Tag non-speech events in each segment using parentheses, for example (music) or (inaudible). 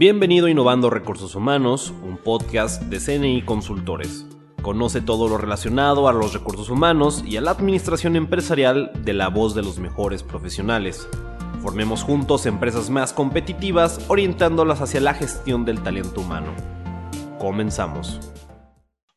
Bienvenido a Innovando Recursos Humanos, un podcast de CNI Consultores. Conoce todo lo relacionado a los recursos humanos y a la administración empresarial de la voz de los mejores profesionales. Formemos juntos empresas más competitivas orientándolas hacia la gestión del talento humano. Comenzamos.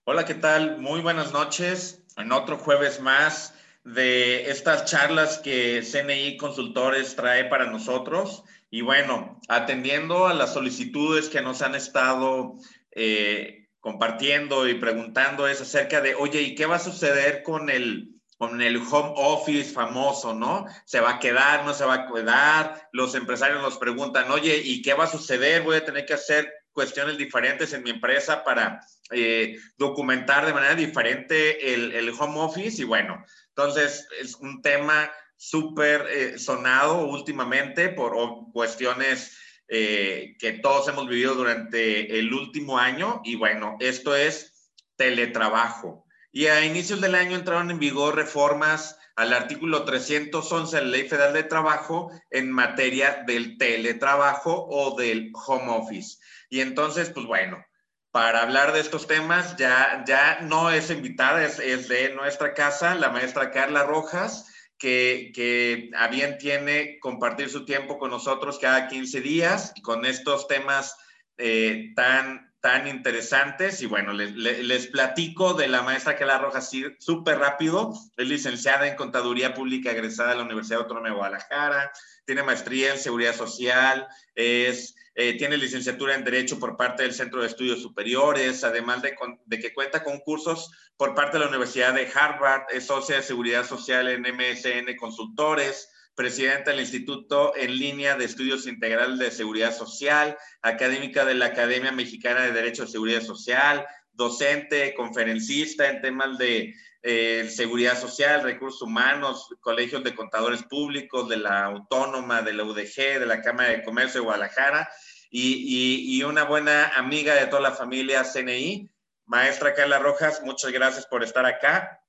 Hola, ¿qué tal? Muy buenas noches. En otro jueves más de estas charlas que CNI Consultores trae para nosotros. Y bueno, atendiendo a las solicitudes que nos han estado eh, compartiendo y preguntando es acerca de, oye, ¿y qué va a suceder con el, con el home office famoso, ¿no? ¿Se va a quedar, no se va a quedar? Los empresarios nos preguntan, oye, ¿y qué va a suceder? Voy a tener que hacer cuestiones diferentes en mi empresa para eh, documentar de manera diferente el, el home office. Y bueno, entonces es un tema súper eh, sonado últimamente por cuestiones eh, que todos hemos vivido durante el último año. Y bueno, esto es teletrabajo. Y a inicios del año entraron en vigor reformas al artículo 311 de la Ley Federal de Trabajo en materia del teletrabajo o del home office. Y entonces, pues bueno, para hablar de estos temas ya, ya no es invitada, es, es de nuestra casa, la maestra Carla Rojas que, a bien tiene compartir su tiempo con nosotros cada 15 días con estos temas eh, tan, tan interesantes. Y bueno, les, platico de la maestra que la arroja súper rápido. Es licenciada en Contaduría Pública egresada de la Universidad Autónoma de Guadalajara. Tiene maestría en Seguridad Social. Es eh, tiene licenciatura en Derecho por parte del Centro de Estudios Superiores, además de, que cuenta con cursos por parte de la Universidad de Harvard, es socia de Seguridad Social en MSN Consultores, presidenta del Instituto en Línea de Estudios Integrales de Seguridad Social, académica de la Academia Mexicana de Derecho de Seguridad Social, docente, conferencista en temas de eh, seguridad social, recursos humanos, colegios de contadores públicos, de la Autónoma, de la UDG, de la Cámara de Comercio de Guadalajara y, y, una buena amiga de toda la familia CNI. Maestra Carla Rojas, muchas gracias por estar acá.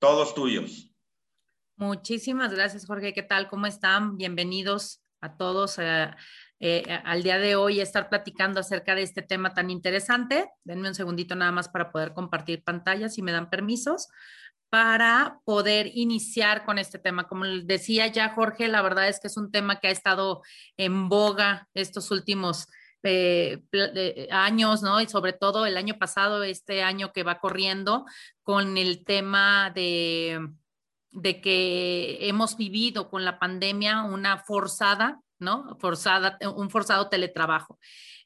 Todos tuyos. Muchísimas gracias, Jorge. ¿Qué tal? ¿Cómo están? Bienvenidos a todos. Eh, eh, al día de hoy estar platicando acerca de este tema tan interesante. Denme un segundito nada más para poder compartir pantalla, si me dan permisos, para poder iniciar con este tema. Como decía ya Jorge, la verdad es que es un tema que ha estado en boga estos últimos eh, eh, años, ¿no? Y sobre todo el año pasado, este año que va corriendo, con el tema de de que hemos vivido con la pandemia una forzada ¿no? Forzada, un forzado teletrabajo.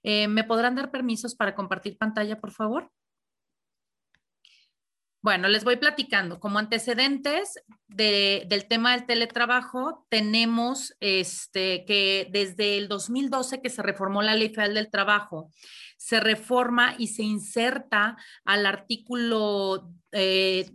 Eh, ¿Me podrán dar permisos para compartir pantalla, por favor? Bueno, les voy platicando. Como antecedentes del tema del teletrabajo, tenemos este, que desde el 2012 que se reformó la Ley Federal del Trabajo, se reforma y se inserta al artículo eh,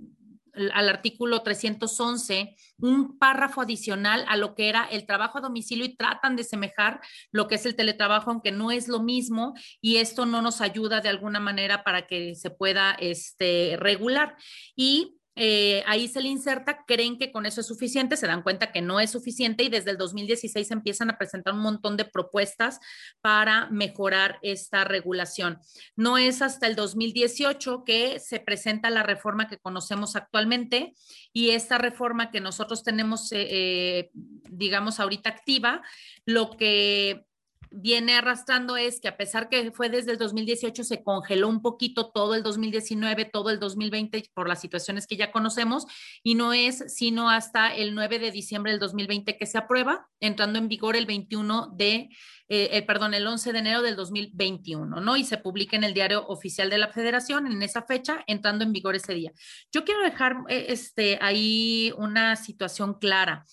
al artículo 311 un párrafo adicional a lo que era el trabajo a domicilio y tratan de semejar lo que es el teletrabajo, aunque no es lo mismo y esto no nos ayuda de alguna manera para que se pueda este, regular. Y eh, ahí se le inserta, creen que con eso es suficiente, se dan cuenta que no es suficiente y desde el 2016 empiezan a presentar un montón de propuestas para mejorar esta regulación. No es hasta el 2018 que se presenta la reforma que conocemos actualmente y esta reforma que nosotros tenemos, eh, eh, digamos, ahorita activa, lo que viene arrastrando es que a pesar que fue desde el 2018, se congeló un poquito todo el 2019, todo el 2020 por las situaciones que ya conocemos y no es sino hasta el 9 de diciembre del 2020 que se aprueba, entrando en vigor el 21 de, eh, eh, perdón, el 11 de enero del 2021, ¿no? Y se publica en el diario oficial de la federación en esa fecha, entrando en vigor ese día. Yo quiero dejar eh, este, ahí una situación clara,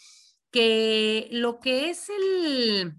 que lo que es el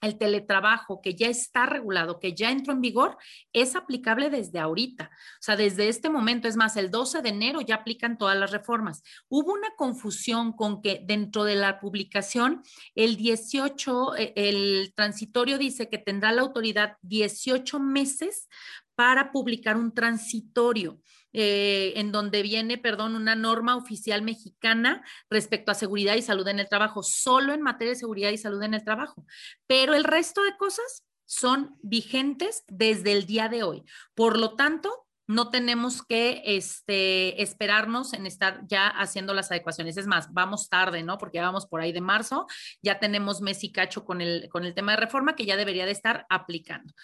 el teletrabajo que ya está regulado, que ya entró en vigor, es aplicable desde ahorita. O sea, desde este momento, es más, el 12 de enero ya aplican todas las reformas. Hubo una confusión con que dentro de la publicación, el 18, eh, el transitorio dice que tendrá la autoridad 18 meses para publicar un transitorio. Eh, en donde viene, perdón, una norma oficial mexicana respecto a seguridad y salud en el trabajo, solo en materia de seguridad y salud en el trabajo. Pero el resto de cosas son vigentes desde el día de hoy. Por lo tanto, no tenemos que este, esperarnos en estar ya haciendo las adecuaciones. Es más, vamos tarde, ¿no? Porque ya vamos por ahí de marzo, ya tenemos mes y cacho con el, con el tema de reforma que ya debería de estar aplicando.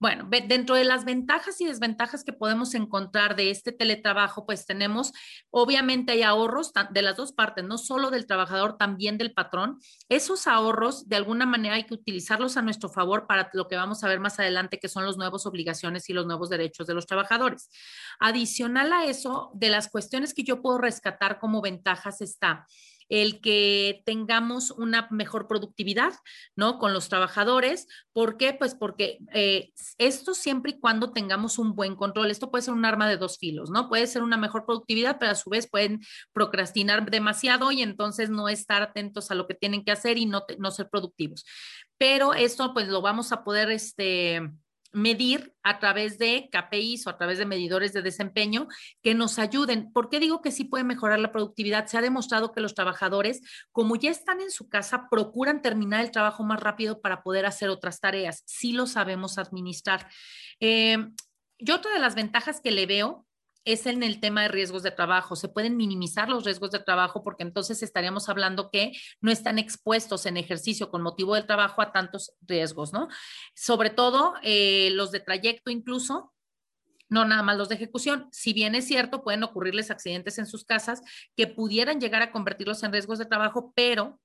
Bueno, dentro de las ventajas y desventajas que podemos encontrar de este teletrabajo, pues tenemos, obviamente hay ahorros de las dos partes, no solo del trabajador, también del patrón. Esos ahorros, de alguna manera, hay que utilizarlos a nuestro favor para lo que vamos a ver más adelante, que son los nuevos obligaciones y los nuevos derechos de los trabajadores. Adicional a eso, de las cuestiones que yo puedo rescatar como ventajas está el que tengamos una mejor productividad, ¿no? Con los trabajadores. ¿Por qué? Pues porque eh, esto siempre y cuando tengamos un buen control. Esto puede ser un arma de dos filos, ¿no? Puede ser una mejor productividad, pero a su vez pueden procrastinar demasiado y entonces no estar atentos a lo que tienen que hacer y no, no ser productivos. Pero esto pues lo vamos a poder, este, medir a través de KPIs o a través de medidores de desempeño que nos ayuden. ¿Por qué digo que sí puede mejorar la productividad? Se ha demostrado que los trabajadores, como ya están en su casa, procuran terminar el trabajo más rápido para poder hacer otras tareas. Sí lo sabemos administrar. Eh, yo otra de las ventajas que le veo es en el tema de riesgos de trabajo. Se pueden minimizar los riesgos de trabajo porque entonces estaríamos hablando que no están expuestos en ejercicio con motivo del trabajo a tantos riesgos, ¿no? Sobre todo eh, los de trayecto incluso, no nada más los de ejecución. Si bien es cierto, pueden ocurrirles accidentes en sus casas que pudieran llegar a convertirlos en riesgos de trabajo, pero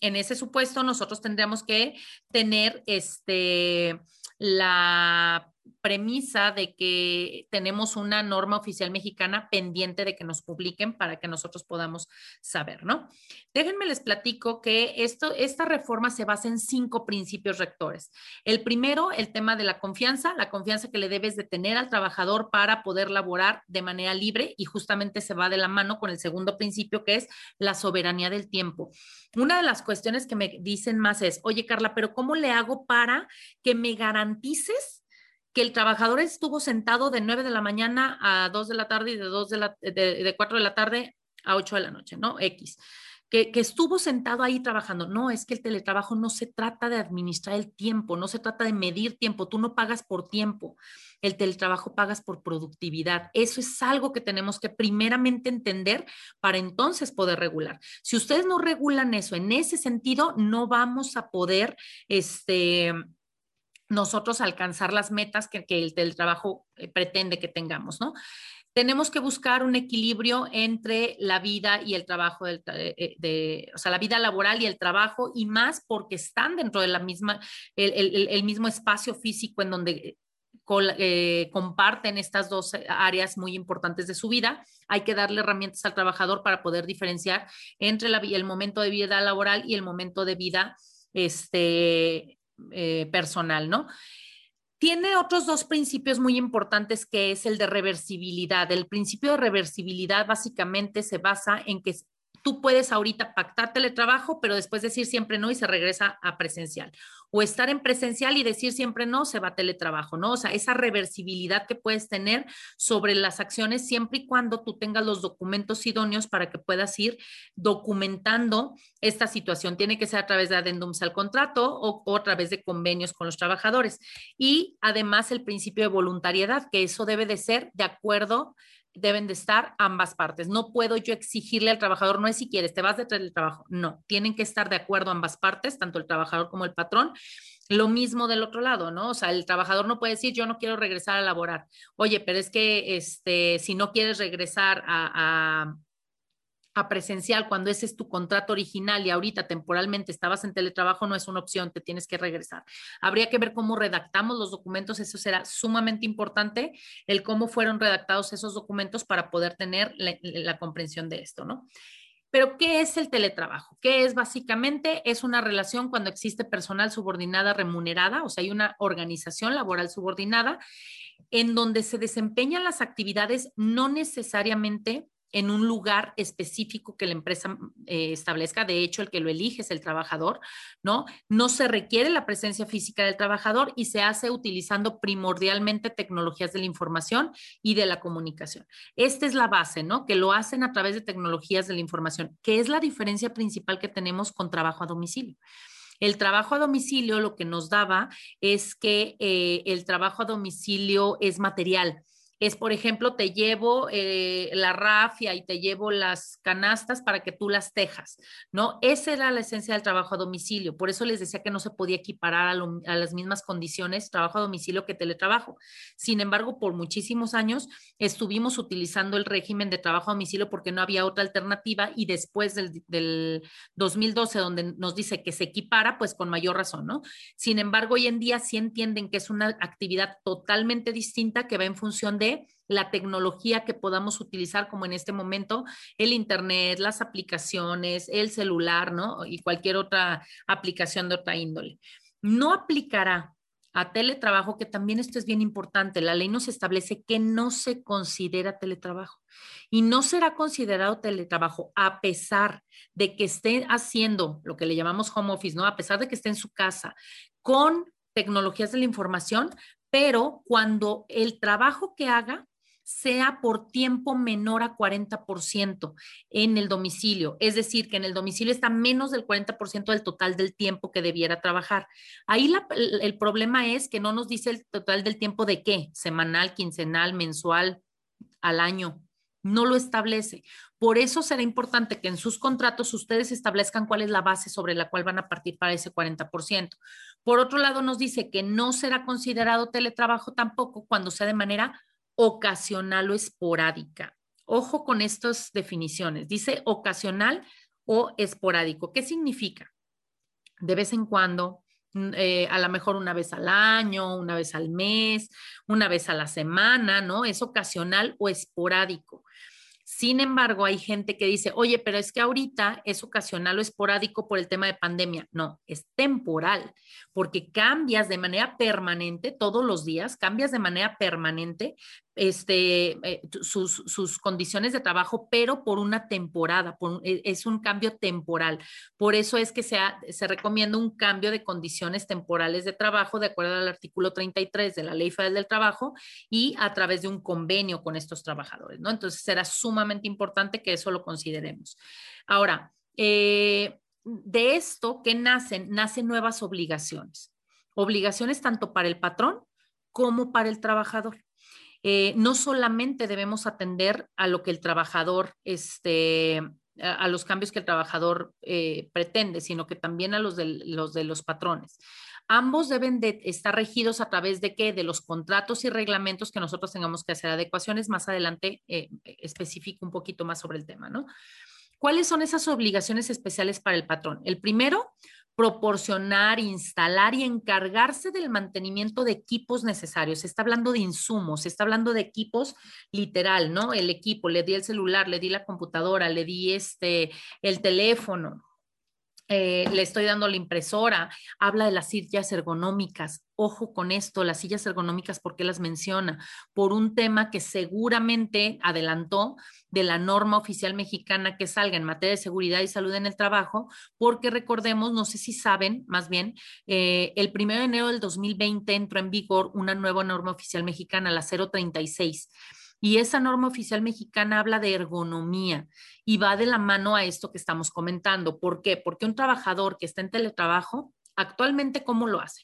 en ese supuesto nosotros tendríamos que tener este la premisa de que tenemos una norma oficial mexicana pendiente de que nos publiquen para que nosotros podamos saber, ¿no? Déjenme les platico que esto, esta reforma se basa en cinco principios rectores. El primero, el tema de la confianza, la confianza que le debes de tener al trabajador para poder laborar de manera libre y justamente se va de la mano con el segundo principio que es la soberanía del tiempo. Una de las cuestiones que me dicen más es, oye Carla, pero ¿cómo le hago para que me garantices que el trabajador estuvo sentado de 9 de la mañana a 2 de la tarde y de, 2 de, la, de, 4 de la tarde a 8 de la noche, ¿no? X. Que, que, estuvo sentado ahí trabajando. No, es que el teletrabajo no se trata de administrar el tiempo, no se trata de medir tiempo, tú no pagas por tiempo, el teletrabajo pagas por productividad. Eso es algo que tenemos que primeramente entender para entonces poder regular. Si ustedes no regulan eso en ese sentido, no vamos a poder, este, nosotros alcanzar las metas que, el, trabajo eh, pretende que tengamos, ¿no? Tenemos que buscar un equilibrio entre la vida y el trabajo, eh, de, o sea, la vida laboral y el trabajo, y más porque están dentro de la misma, el, mismo espacio físico en donde eh, comparten estas dos áreas muy importantes de su vida. Hay que darle herramientas al trabajador para poder diferenciar entre la, el momento de vida laboral y el momento de vida este, eh, personal, ¿no? Tiene otros dos principios muy importantes que es el de reversibilidad. El principio de reversibilidad básicamente se basa en que tú puedes ahorita pactar teletrabajo, pero después decir siempre no y se regresa a presencial. O estar en presencial y decir siempre no, se va a teletrabajo, ¿no? O sea, esa reversibilidad que puedes tener sobre las acciones siempre y cuando tú tengas los documentos idóneos para que puedas ir documentando esta situación. Tiene que ser a través de adendums al contrato o, o a través de convenios con los trabajadores. Y además el principio de voluntariedad, que eso debe de ser de acuerdo deben de estar ambas partes. No puedo yo exigirle al trabajador, no es si quieres, te vas detrás del trabajo. No, tienen que estar de acuerdo ambas partes, tanto el trabajador como el patrón. Lo mismo del otro lado, ¿no? O sea, el trabajador no puede decir, yo no quiero regresar a laborar. Oye, pero es que este, si no quieres regresar a, a presencial cuando ese es tu contrato original y ahorita temporalmente estabas en teletrabajo, no es una opción, te tienes que regresar. Habría que ver cómo redactamos los documentos, eso será sumamente importante, el cómo fueron redactados esos documentos para poder tener la, comprensión de esto, ¿no? Pero, ¿qué es el teletrabajo? ¿Qué es básicamente? Es una relación cuando existe personal subordinada remunerada, o sea, hay una organización laboral subordinada en donde se desempeñan las actividades no necesariamente en un lugar específico que la empresa eh, establezca. De hecho, el que lo elige es el trabajador, ¿no? No se requiere la presencia física del trabajador y se hace utilizando primordialmente tecnologías de la información y de la comunicación. Esta es la base, ¿no? Que lo hacen a través de tecnologías de la información, que es la diferencia principal que tenemos con trabajo a domicilio. El trabajo a domicilio lo que nos daba es que eh, el trabajo a domicilio es material es, por ejemplo, te llevo eh, la rafia y te llevo las canastas para que tú las tejas, ¿no? Esa era la esencia del trabajo a domicilio. Por eso les decía que no se podía equiparar a, las mismas condiciones trabajo a domicilio que teletrabajo. Sin embargo, por muchísimos años estuvimos utilizando el régimen de trabajo a domicilio porque no había otra alternativa y después del, del 2012, donde nos dice que se equipara, pues con mayor razón, ¿no? Sin embargo, hoy en día sí entienden que es una actividad totalmente distinta que va en función de la tecnología que podamos utilizar, como en este momento el Internet, las aplicaciones, el celular, ¿no? Y cualquier otra aplicación de otra índole. No aplicará a teletrabajo, que también esto es bien importante. La ley nos establece que no se considera teletrabajo y no será considerado teletrabajo a pesar de que esté haciendo lo que le llamamos home office, ¿no? A pesar de que esté en su casa con tecnologías de la información, pero cuando el trabajo que haga sea por tiempo menor a 40% en el domicilio, es decir, que en el domicilio está menos del 40% del total del tiempo que debiera trabajar. Ahí el problema es que no nos dice el total del tiempo de qué, semanal, quincenal, mensual, al año. No lo establece. Por eso será importante que en sus contratos ustedes establezcan cuál es la base sobre la cual van a partir para ese 40%. Por otro lado, nos dice que no será considerado teletrabajo tampoco cuando sea de manera ocasional o esporádica. Ojo con estas definiciones. Dice ocasional o esporádico. ¿Qué significa? De vez en cuando, eh, a lo mejor una vez al año, una vez al mes, una vez a la semana, ¿no? Es ocasional o esporádico. Sin embargo, hay gente que dice, oye, pero es que ahorita es ocasional o esporádico por el tema de pandemia. No, es temporal, porque cambias de manera permanente todos los días, cambias de manera permanente este, eh, sus, condiciones de trabajo, pero por una temporada, e, es un cambio temporal. Por eso es que se, se recomienda un cambio de condiciones temporales de trabajo de acuerdo al artículo 33 de la Ley Federal del Trabajo y a través de un convenio con estos trabajadores, ¿no? Entonces será sumamente importante que eso lo consideremos. Ahora, eh, de esto que nacen, nacen nuevas obligaciones. Obligaciones tanto para el patrón como para el trabajador. Eh, no solamente debemos atender a lo que el trabajador, este, a, los cambios que el trabajador eh, pretende, sino que también a los de los, de los patrones. Ambos deben de estar regidos a través de qué? De los contratos y reglamentos que nosotros tengamos que hacer adecuaciones. Más adelante eh, especifico un poquito más sobre el tema, ¿no? ¿Cuáles son esas obligaciones especiales para el patrón? El primero, proporcionar, instalar y encargarse del mantenimiento de equipos necesarios. Se está hablando de insumos, se está hablando de equipos literal, ¿no? El equipo, le di el celular, le di la computadora, le di este, el teléfono, eh, le estoy dando la impresora, habla de las sillas ergonómicas. Ojo con esto, las sillas ergonómicas, ¿por qué las menciona? Por un tema que seguramente adelantó de la norma oficial mexicana que salga en materia de seguridad y salud en el trabajo, porque recordemos, no sé si saben, más bien, eh, el primero de enero del 2020 entró en vigor una nueva norma oficial mexicana, la 036 y esa norma oficial mexicana habla de ergonomía y va de la mano a esto que estamos comentando. ¿Por qué? Porque un trabajador que está en teletrabajo, actualmente, ¿cómo lo hace?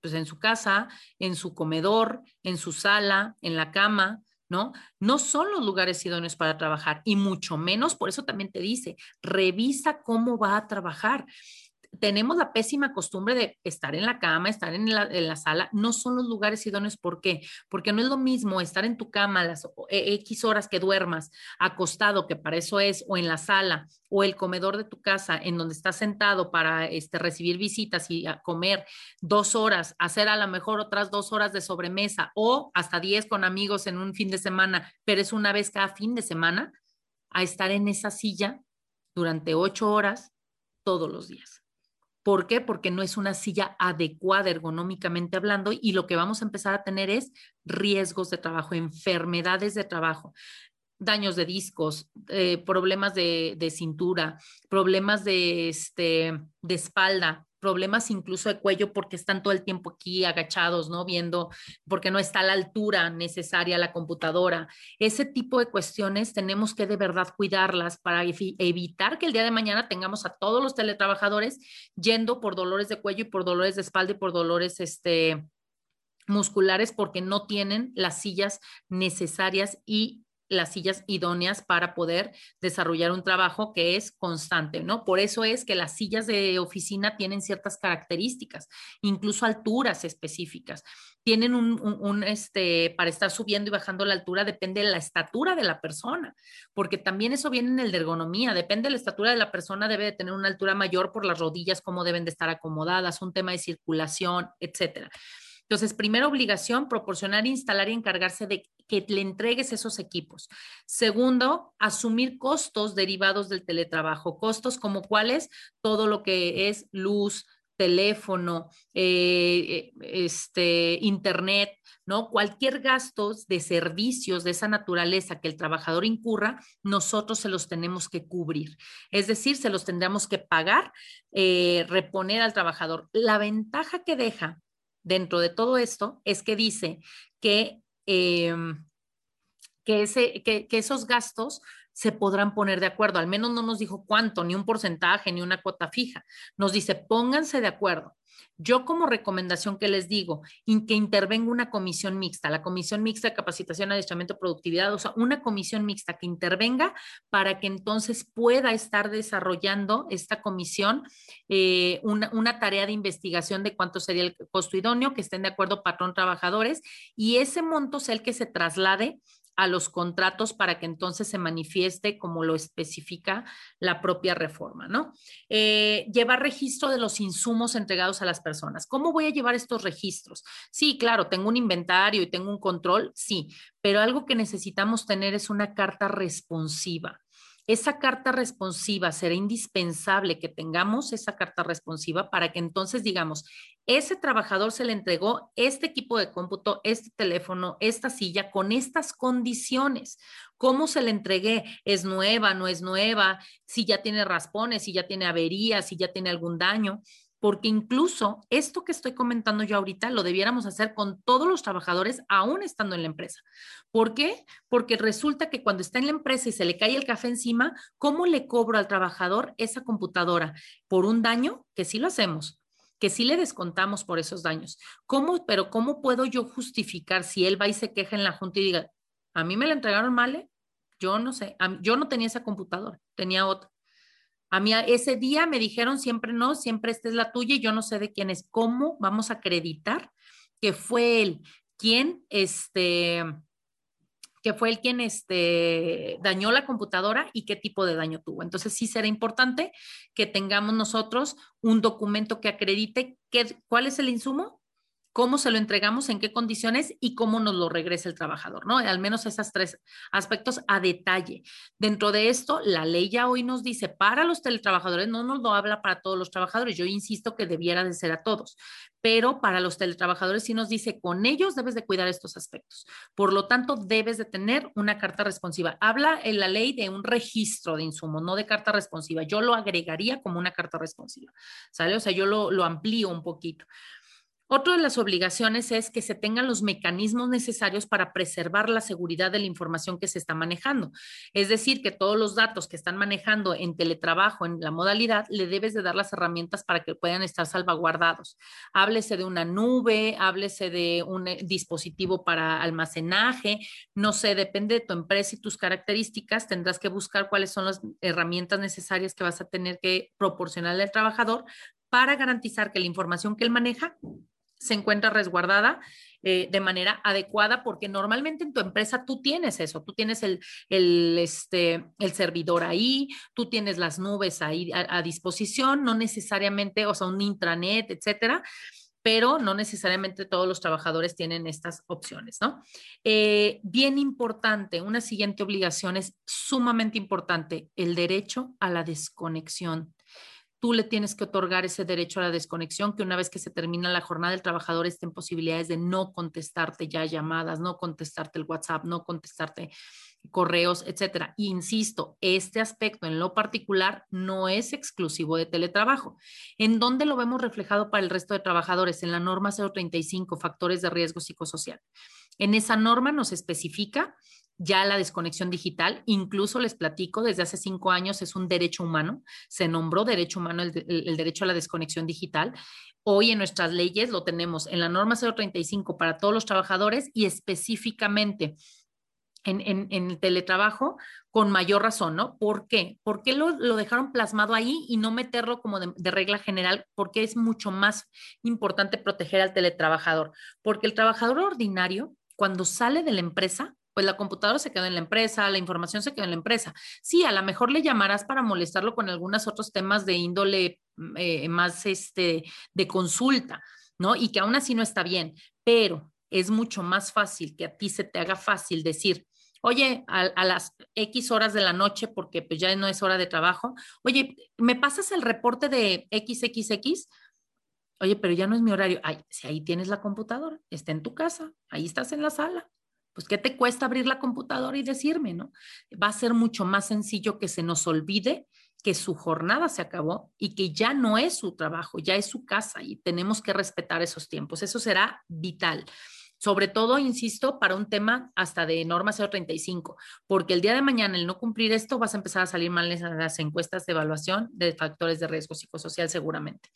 Pues en su casa, en su comedor, en su sala, en la cama, ¿no? No son los lugares idóneos para trabajar y mucho menos, por eso también te dice, revisa cómo va a trabajar tenemos la pésima costumbre de estar en la cama, estar en la, sala, no son los lugares idóneos. ¿Por qué? Porque no es lo mismo estar en tu cama las e, X horas que duermas, acostado, que para eso es, o en la sala, o el comedor de tu casa, en donde estás sentado para este, recibir visitas y comer dos horas, hacer a lo mejor otras dos horas de sobremesa, o hasta diez con amigos en un fin de semana, pero es una vez cada fin de semana, a estar en esa silla durante ocho horas todos los días. ¿Por qué? Porque no es una silla adecuada ergonómicamente hablando y lo que vamos a empezar a tener es riesgos de trabajo, enfermedades de trabajo daños de discos, eh, problemas de, cintura, problemas de, este, de espalda, problemas incluso de cuello porque están todo el tiempo aquí agachados, ¿no? Viendo, porque no está la altura necesaria la computadora. Ese tipo de cuestiones tenemos que de verdad cuidarlas para evitar que el día de mañana tengamos a todos los teletrabajadores yendo por dolores de cuello y por dolores de espalda y por dolores, este, musculares porque no tienen las sillas necesarias y las sillas idóneas para poder desarrollar un trabajo que es constante, ¿no? Por eso es que las sillas de oficina tienen ciertas características, incluso alturas específicas. Tienen un, este, para estar subiendo y bajando la altura depende de la estatura de la persona, porque también eso viene en el de ergonomía, depende de la estatura de la persona, debe de tener una altura mayor por las rodillas, cómo deben de estar acomodadas, un tema de circulación, etcétera. Entonces, primera obligación, proporcionar, instalar y encargarse de que le entregues esos equipos. Segundo, asumir costos derivados del teletrabajo, costos como cuáles, todo lo que es luz, teléfono, eh, este, internet, ¿no? Cualquier gasto de servicios de esa naturaleza que el trabajador incurra, nosotros se los tenemos que cubrir. Es decir, se los tendremos que pagar, eh, reponer al trabajador. La ventaja que deja dentro de todo esto es que dice que, em, que, esos gastos se podrán poner de acuerdo. Al menos no nos dijo cuánto, ni un porcentaje, ni una cuota fija. Nos dice, pónganse de acuerdo. Yo como recomendación que les digo, que intervenga una comisión mixta, la comisión mixta de capacitación, adiestramiento, productividad, o sea, una comisión mixta que intervenga para que entonces pueda estar desarrollando esta comisión eh, una, una, tarea de investigación de cuánto sería el costo idóneo, que estén de acuerdo patrón trabajadores y ese monto sea el que se traslade a los contratos para que entonces se manifieste como lo especifica la propia reforma, ¿no? Eh, llevar registro de los insumos entregados a las personas. ¿Cómo voy a llevar estos registros? Sí, claro, tengo un inventario y tengo un control, sí, pero algo que necesitamos tener es una carta responsiva. Esa carta responsiva será indispensable que tengamos esa carta responsiva para que entonces digamos, ese trabajador se le entregó este equipo de cómputo, este teléfono, esta silla con estas condiciones. ¿Cómo se le entregué? ¿Es nueva? ¿No es nueva? Si ya tiene raspones, si ya tiene averías, si ya tiene algún daño porque incluso esto que estoy comentando yo ahorita lo debiéramos hacer con todos los trabajadores aún estando en la empresa. ¿Por qué? Porque resulta que cuando está en la empresa y se le cae el café encima, ¿cómo le cobro al trabajador esa computadora? ¿Por un daño? Que sí lo hacemos, que sí le descontamos por esos daños. ¿Cómo, pero cómo puedo yo justificar si él va y se queja en la junta y diga, a mí me la entregaron mal? ¿eh? Yo no sé, yo no tenía esa computadora, tenía otra. A mí ese día me dijeron siempre no, siempre esta es la tuya y yo no sé de quién es. ¿Cómo vamos a acreditar que fue él quien, este, que fue el quien este, dañó la computadora y qué tipo de daño tuvo. Entonces sí será importante que tengamos nosotros un documento que acredite qué, cuál es el insumo, cómo se lo entregamos, en qué condiciones y cómo nos lo regresa el trabajador, ¿no? Al menos esos tres aspectos a detalle. Dentro de esto, la ley ya hoy nos dice para los teletrabajadores, no nos lo habla para todos los trabajadores, yo insisto que debiera de ser a todos, pero para los teletrabajadores sí nos dice con ellos debes de cuidar estos aspectos. Por lo tanto, debes de tener una carta responsiva. Habla en la ley de un registro de insumos, no de carta responsiva. Yo lo agregaría como una carta responsiva, ¿sale? O sea, yo lo, lo amplío un poquito. Otra de las obligaciones es que se tengan los mecanismos necesarios para preservar la seguridad de la información que se está manejando. Es decir, que todos los datos que están manejando en teletrabajo, en la modalidad, le debes de dar las herramientas para que puedan estar salvaguardados. Háblese de una nube, háblese de un eh, dispositivo para almacenaje, no sé, depende de tu empresa y tus características, tendrás que buscar cuáles son las herramientas necesarias que vas a tener que proporcionarle al trabajador para garantizar que la información que él maneja se encuentra resguardada eh, de manera adecuada, porque normalmente en tu empresa tú tienes eso, tú tienes el, el, este, el servidor ahí, tú tienes las nubes ahí a, disposición, no necesariamente, o sea, un intranet, etcétera pero no necesariamente todos los trabajadores tienen estas opciones, ¿no? Eh, bien importante, una siguiente obligación es sumamente importante, el derecho a la desconexión tú le tienes que otorgar ese derecho a la desconexión, que una vez que se termina la jornada, el trabajador esté en posibilidades de no contestarte ya llamadas, no contestarte el WhatsApp, no contestarte correos, etcétera. Insisto, este aspecto en lo particular no es exclusivo de teletrabajo. ¿En dónde lo vemos reflejado para el resto de trabajadores? En la norma 035, factores de riesgo psicosocial. En esa norma nos especifica ya la desconexión digital, incluso les platico, desde hace cinco años es un derecho humano, se nombró derecho humano el, derecho a la desconexión digital. Hoy en nuestras leyes lo tenemos en la norma 035 para todos los trabajadores y específicamente en, el teletrabajo con mayor razón, ¿no? ¿Por qué? ¿Por qué lo, dejaron plasmado ahí y no meterlo como de, de, regla general? Porque es mucho más importante proteger al teletrabajador. Porque el trabajador ordinario, cuando sale de la empresa, pues la computadora se quedó en la empresa, la información se quedó en la empresa. Sí, a lo mejor le llamarás para molestarlo con algunos otros temas de índole mm, eh, más este, de consulta, ¿no? Y que aún así no está bien, pero es mucho más fácil que a ti se te haga fácil decir, oye, a, las X horas de la noche, porque pues ya no es hora de trabajo, oye, ¿me pasas el reporte de XXX? Oye, pero ya no es mi horario. Ay, si ahí tienes la computadora, está en tu casa, ahí estás en la sala. Pues, ¿qué te cuesta abrir la computadora y decirme, no? Va a ser mucho más sencillo que se nos olvide que su jornada se acabó y que ya no es su trabajo, ya es su casa y tenemos que respetar esos tiempos. Eso será vital sobre todo, insisto, para un tema hasta de norma 035, porque el día de mañana, el no cumplir esto, vas a empezar a salir mal en las encuestas de evaluación de factores de riesgo psicosocial seguramente.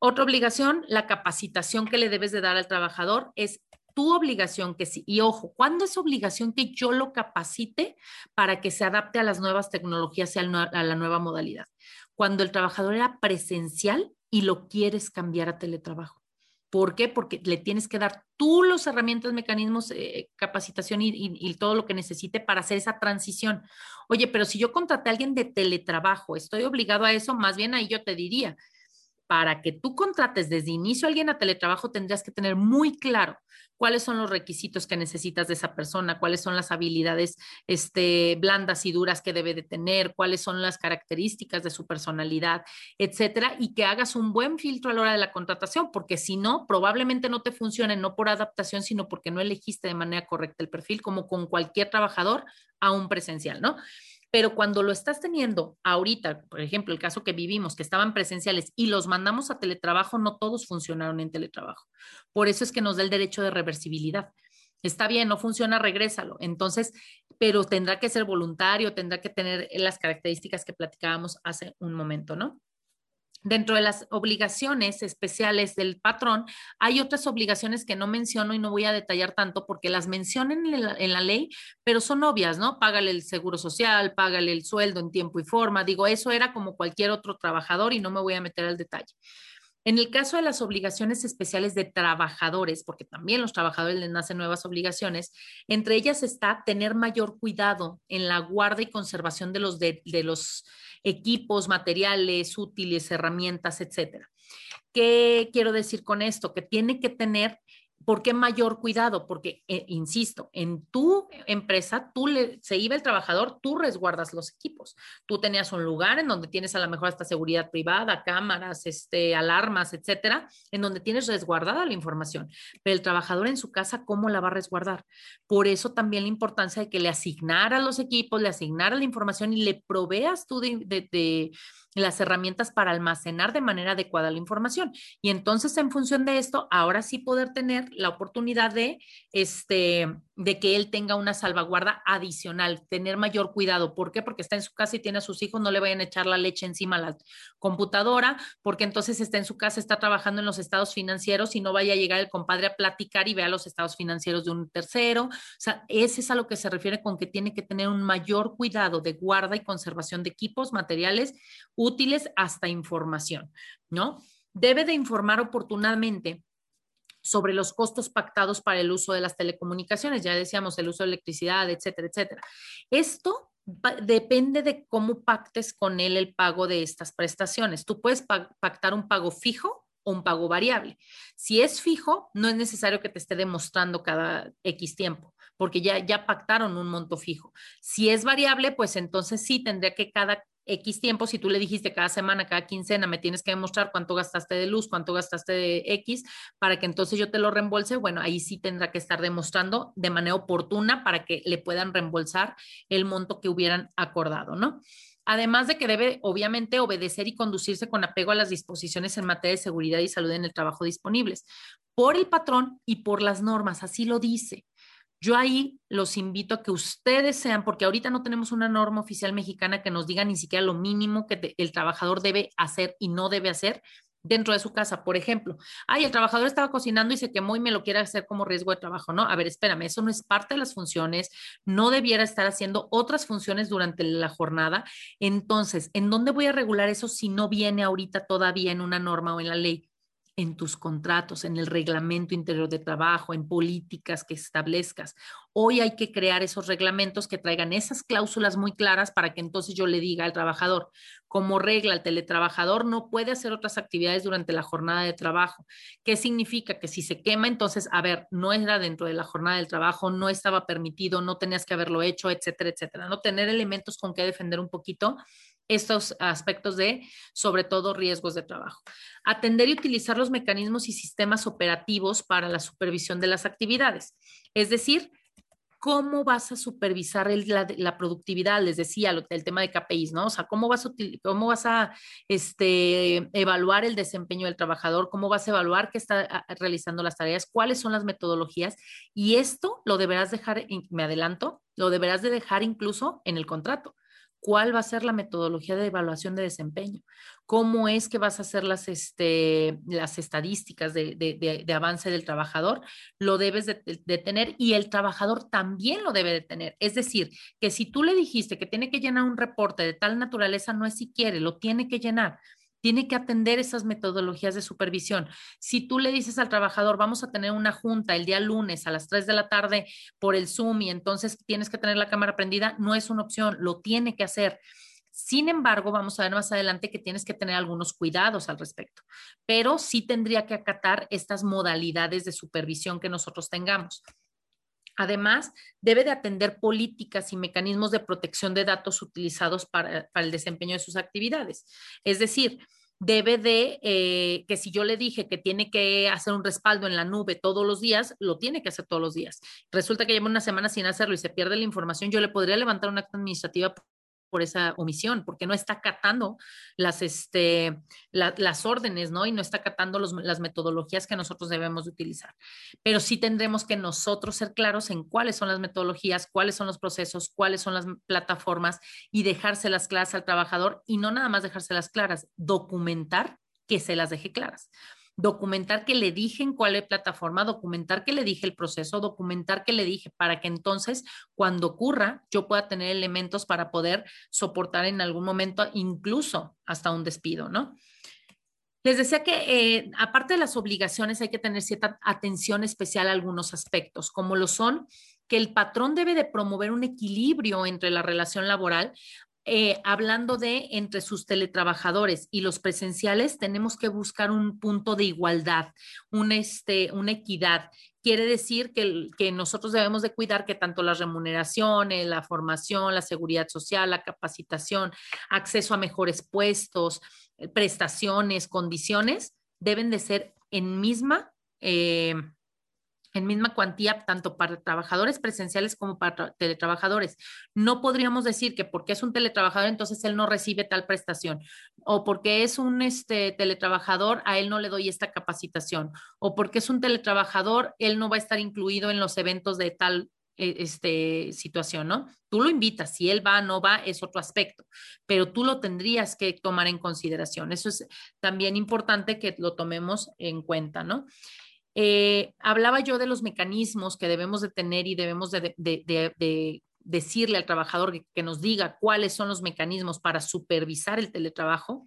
Otra obligación, la capacitación que le debes de dar al trabajador es tu obligación que sí. Y ojo, ¿cuándo es obligación que yo lo capacite para que se adapte a las nuevas tecnologías y a la nueva modalidad? Cuando el trabajador era presencial y lo quieres cambiar a teletrabajo. ¿Por qué? Porque le tienes que dar tú los herramientas, mecanismos, eh, capacitación y, todo lo que necesite para hacer esa transición. Oye, pero si yo contraté a alguien de teletrabajo, estoy obligado a eso, más bien ahí yo te diría, para que tú contrates desde inicio a alguien a teletrabajo, tendrías que tener muy claro cuáles son los requisitos que necesitas de esa persona, cuáles son las habilidades este, blandas y duras que debe de tener, cuáles son las características de su personalidad, etcétera, y que hagas un buen filtro a la hora de la contratación, porque si no, probablemente no te funcione, no por adaptación, sino porque no elegiste de manera correcta el perfil, como con cualquier trabajador a un presencial, ¿no? Pero cuando lo estás teniendo ahorita, por ejemplo, el caso que vivimos, que estaban presenciales y los mandamos a teletrabajo, no todos funcionaron en teletrabajo. Por eso es que nos da el derecho de reversibilidad. Está bien, no funciona, regrésalo. Entonces, pero tendrá que ser voluntario, tendrá que tener las características que platicábamos hace un momento, ¿no? Dentro de las obligaciones especiales del patrón, hay otras obligaciones que no menciono y no voy a detallar tanto porque las mencionan en la, ley, pero son obvias, ¿no? Págale el seguro social, págale el sueldo en tiempo y forma. Digo, eso era como cualquier otro trabajador y no me voy a meter al detalle. En el caso de las obligaciones especiales de trabajadores, porque también los trabajadores les nacen nuevas obligaciones, entre ellas está tener mayor cuidado en la guarda y conservación de los, de los equipos, materiales, útiles, herramientas, etcétera. ¿Qué quiero decir con esto? Que tiene que tener ¿Por qué mayor cuidado? Porque, eh, insisto, en tu empresa, tú le, se iba el trabajador, tú resguardas los equipos. Tú tenías un lugar en donde tienes a lo mejor hasta seguridad privada, cámaras, este, alarmas, etcétera, en donde tienes resguardada la información. Pero el trabajador en su casa, ¿cómo la va a resguardar? Por eso también la importancia de que le asignaras los equipos, le asignaras la información y le proveas tú de, de las herramientas para almacenar de manera adecuada la información. Y entonces, en función de esto, ahora sí poder tener la oportunidad de, este, de que él tenga una salvaguarda adicional, tener mayor cuidado. ¿Por qué? Porque está en su casa y tiene a sus hijos, no le vayan a echar la leche encima a la computadora, porque entonces está en su casa, está trabajando en los estados financieros y no vaya a llegar el compadre a platicar y vea los estados financieros de un tercero. O sea, ese es a lo que se refiere con que tiene que tener un mayor cuidado de guarda y conservación de equipos, materiales útiles hasta información, ¿no? Debe de informar oportunamente sobre los costos pactados para el uso de las telecomunicaciones, ya decíamos el uso de electricidad, etcétera, etcétera. Esto depende de cómo pactes con él el pago de estas prestaciones. Tú puedes pactar un pago fijo o un pago variable. Si es fijo, no es necesario que te esté demostrando cada X tiempo, porque ya, ya pactaron un monto fijo. Si es variable, pues entonces sí tendría que cada X tiempo, si tú le dijiste cada semana, cada quincena, me tienes que demostrar cuánto gastaste de luz, cuánto gastaste de X, para que entonces yo te lo reembolse, bueno, ahí sí tendrá que estar demostrando de manera oportuna para que le puedan reembolsar el monto que hubieran acordado, ¿no? Además de que debe, obviamente, obedecer y conducirse con apego a las disposiciones en materia de seguridad y salud en el trabajo disponibles por el patrón y por las normas, así lo dice. Yo ahí los invito a que ustedes sean, porque ahorita no tenemos una norma oficial mexicana que nos diga ni siquiera lo mínimo que el trabajador debe hacer y no debe hacer dentro de su casa. Por ejemplo, ay, el trabajador estaba cocinando y se quemó y me lo quiere hacer como riesgo de trabajo, ¿no? A ver, espérame, eso no es parte de las funciones, no debiera estar haciendo otras funciones durante la jornada. Entonces, ¿en dónde voy a regular eso si no viene ahorita todavía en una norma o en la ley? En tus contratos, en el reglamento interior de trabajo, en políticas que establezcas. Hoy hay que crear esos reglamentos que traigan esas cláusulas muy claras para que entonces yo le diga al trabajador, como regla, el teletrabajador no puede hacer otras actividades durante la jornada de trabajo. ¿Qué significa? Que si se quema, entonces, a ver, no era dentro de la jornada del trabajo, no estaba permitido, no tenías que haberlo hecho, etcétera, etcétera. No tener elementos con que defender un poquito estos aspectos de, sobre todo, riesgos de trabajo. Atender y utilizar los mecanismos y sistemas operativos para la supervisión de las actividades. Es decir, ¿cómo vas a supervisar la, productividad? Les decía el tema de KPIs, ¿no? O sea, ¿cómo vas a, cómo vas a este, evaluar el desempeño del trabajador? ¿Cómo vas a evaluar que está ah, realizando las tareas? ¿Cuáles son las metodologías? Y esto lo deberás dejar, me adelanto, lo deberás de dejar incluso en el contrato cuál va a ser la metodología de evaluación de desempeño, cómo es que vas a hacer las, este, las estadísticas de, avance del trabajador, lo debes de, tener y el trabajador también lo debe de tener. Es decir, que si tú le dijiste que tiene que llenar un reporte de tal naturaleza, no es si quiere, lo tiene que llenar tiene que atender esas metodologías de supervisión. Si tú le dices al trabajador, vamos a tener una junta el día lunes a las 3 de la tarde por el Zoom y entonces tienes que tener la cámara prendida, no es una opción, lo tiene que hacer. Sin embargo, vamos a ver más adelante que tienes que tener algunos cuidados al respecto, pero sí tendría que acatar estas modalidades de supervisión que nosotros tengamos. Además, debe de atender políticas y mecanismos de protección de datos utilizados para, el desempeño de sus actividades. Es decir, debe de, eh, que si yo le dije que tiene que hacer un respaldo en la nube todos los días, lo tiene que hacer todos los días. Resulta que lleva una semana sin hacerlo y se pierde la información, yo le podría levantar una acta administrativa por esa omisión, porque no está acatando las, este, las órdenes, ¿no? Y no está acatando las metodologías que nosotros debemos de utilizar. Pero sí tendremos que nosotros ser claros en cuáles son las metodologías, cuáles son los procesos, cuáles son las plataformas y dejárselas claras al trabajador y no nada más dejárselas claras, documentar que se las deje claras documentar que le dije en cuál plataforma, documentar que le dije el proceso, documentar que le dije para que entonces cuando ocurra yo pueda tener elementos para poder soportar en algún momento incluso hasta un despido, ¿no? Les decía que eh, aparte de las obligaciones hay que tener cierta atención especial a algunos aspectos, como lo son que el patrón debe de promover un equilibrio entre la relación laboral, eh, hablando de entre sus teletrabajadores y los presenciales, tenemos que buscar un punto de igualdad, un, este, una equidad. Quiere decir que, que nosotros debemos de cuidar que tanto las remuneraciones, la formación, la seguridad social, la capacitación, acceso a mejores puestos, prestaciones, condiciones, deben de ser en misma eh, en misma cuantía tanto para trabajadores presenciales como para teletrabajadores. No podríamos decir que porque es un teletrabajador entonces él no recibe tal prestación o porque es un este, teletrabajador a él no le doy esta capacitación o porque es un teletrabajador él no va a estar incluido en los eventos de tal e, este, situación, ¿no? Tú lo invitas, si él va, no va, es otro aspecto, pero tú lo tendrías que tomar en consideración. Eso es también importante que lo tomemos en cuenta, ¿no? Eh, hablaba yo de los mecanismos que debemos de tener y debemos de, decirle al trabajador que, nos diga cuáles son los mecanismos para supervisar el teletrabajo,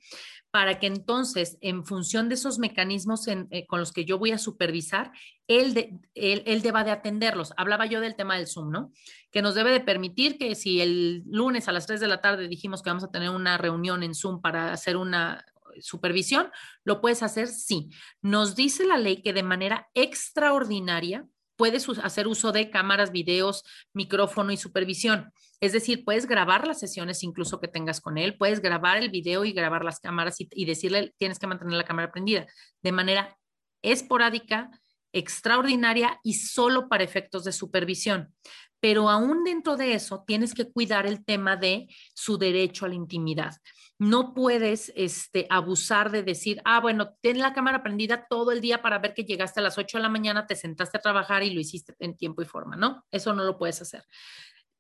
para que entonces, en función de esos mecanismos eh, con los que yo voy a supervisar, él, deba de atenderlos. Hablaba yo del tema del Zoom, ¿no? Que nos debe de permitir que si el lunes a las 3 de la tarde dijimos que vamos a tener una reunión en Zoom para hacer una, supervisión, ¿lo puedes hacer? Sí. Nos dice la ley que de manera extraordinaria puedes hacer uso de cámaras, videos, micrófono y supervisión. Es decir, puedes grabar las sesiones incluso que tengas con él, puedes grabar el video y grabar las cámaras y, decirle, tienes que mantener la cámara prendida de manera esporádica, extraordinaria y solo para efectos de supervisión. Pero aún dentro de eso, tienes que cuidar el tema de su derecho a la intimidad. No puedes este, abusar de decir, ah, bueno, ten la cámara prendida todo el día para ver que llegaste a las 8 de la mañana, te sentaste a trabajar y lo hiciste en tiempo y forma, ¿no? Eso no lo puedes hacer.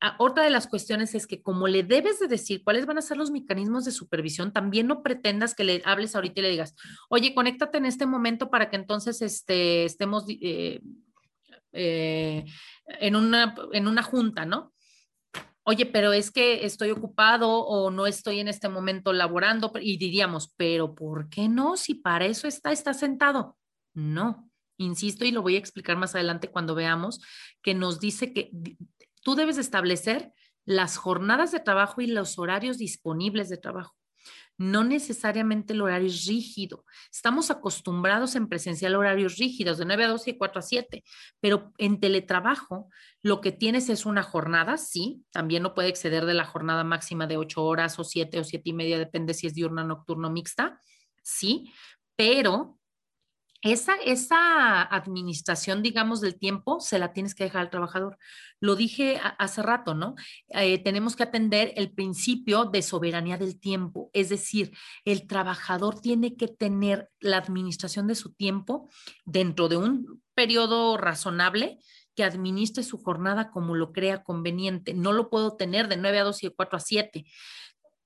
Ah, otra de las cuestiones es que como le debes de decir cuáles van a ser los mecanismos de supervisión, también no pretendas que le hables ahorita y le digas, oye, conéctate en este momento para que entonces este, estemos eh, eh, en, una, en una junta, ¿no? oye, pero es que estoy ocupado o no estoy en este momento laborando y diríamos, pero ¿por qué no? Si para eso está, está sentado. No, insisto y lo voy a explicar más adelante cuando veamos que nos dice que tú debes establecer las jornadas de trabajo y los horarios disponibles de trabajo no necesariamente el horario es rígido. Estamos acostumbrados en presencial horarios rígidos de 9 a 12 y 4 a 7, pero en teletrabajo lo que tienes es una jornada, sí, también no puede exceder de la jornada máxima de 8 horas o 7 o 7 y media, depende si es diurna, nocturno, mixta, sí, pero esa, esa administración, digamos, del tiempo se la tienes que dejar al trabajador. Lo dije hace rato, ¿no? Eh, tenemos que atender el principio de soberanía del tiempo, es decir, el trabajador tiene que tener la administración de su tiempo dentro de un periodo razonable que administre su jornada como lo crea conveniente. No lo puedo tener de 9 a 2 y de 4 a 7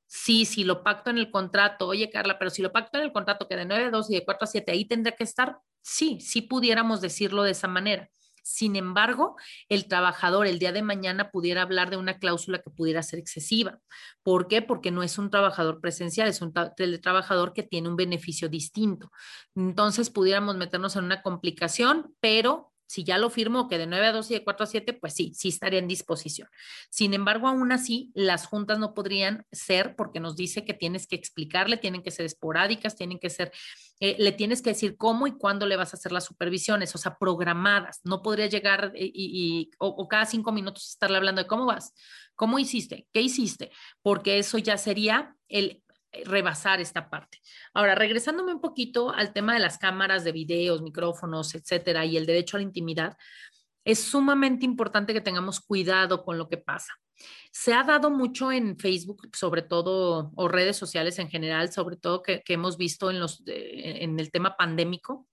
sí, si lo pacto en el contrato, oye Carla, pero si lo pacto en el contrato que de 9 a 2 y de 4 a 7 ahí tendría que estar, sí, sí pudiéramos decirlo de esa manera. Sin embargo, el trabajador el día de mañana pudiera hablar de una cláusula que pudiera ser excesiva. ¿Por qué? Porque no es un trabajador presencial, es un teletrabajador que tiene un beneficio distinto. Entonces, pudiéramos meternos en una complicación, pero si ya lo firmo que de 9 a 2 y de 4 a 7, pues sí, sí estaría en disposición. Sin embargo, aún así, las juntas no podrían ser porque nos dice que tienes que explicarle, tienen que ser esporádicas, tienen que ser, eh, le tienes que decir cómo y cuándo le vas a hacer las supervisiones, o sea, programadas. No podría llegar y, y o, o cada cinco minutos estarle hablando de cómo vas, cómo hiciste, qué hiciste, porque eso ya sería el eh, rebasar esta parte. Ahora, regresándome un poquito al tema de las cámaras de videos, micrófonos, etcétera, y el derecho a la intimidad, es sumamente importante que tengamos cuidado con lo que pasa. Se ha dado mucho en Facebook, sobre todo, o redes sociales en general, sobre todo que, hemos visto en, los, en el tema pandémico,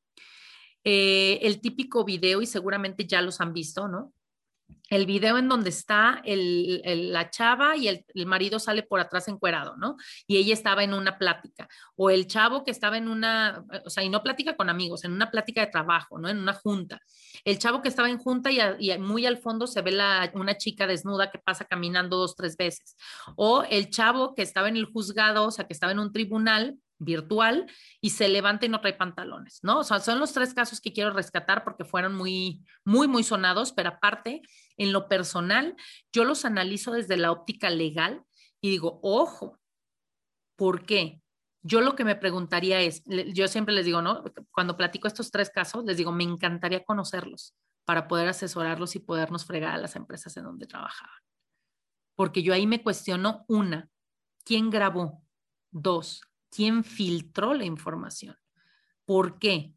eh, el típico video, y seguramente ya los han visto, ¿no? El video en donde está la chava y el, marido sale por atrás encuerado, ¿no? Y ella estaba en una plática. O el chavo que estaba en una, o sea, y no plática con amigos, en una plática de trabajo, ¿no? En una junta. El chavo que estaba en junta y, muy al fondo se ve la, una chica desnuda que pasa caminando dos, tres veces. O el chavo que estaba en el juzgado, o sea, que estaba en un tribunal virtual y se levanta y no trae pantalones, ¿no? O sea, son los tres casos que quiero rescatar porque fueron muy, muy, muy sonados, pero aparte, en lo personal, yo los analizo desde la óptica legal y digo, ojo, ¿por qué? Yo lo que me preguntaría es, yo siempre les digo, ¿no? Cuando platico estos tres casos, les digo, me encantaría conocerlos para poder asesorarlos y podernos fregar a las empresas en donde trabajaban. Porque yo ahí me cuestiono, una, ¿quién grabó? Dos, quién filtró la información. ¿Por qué?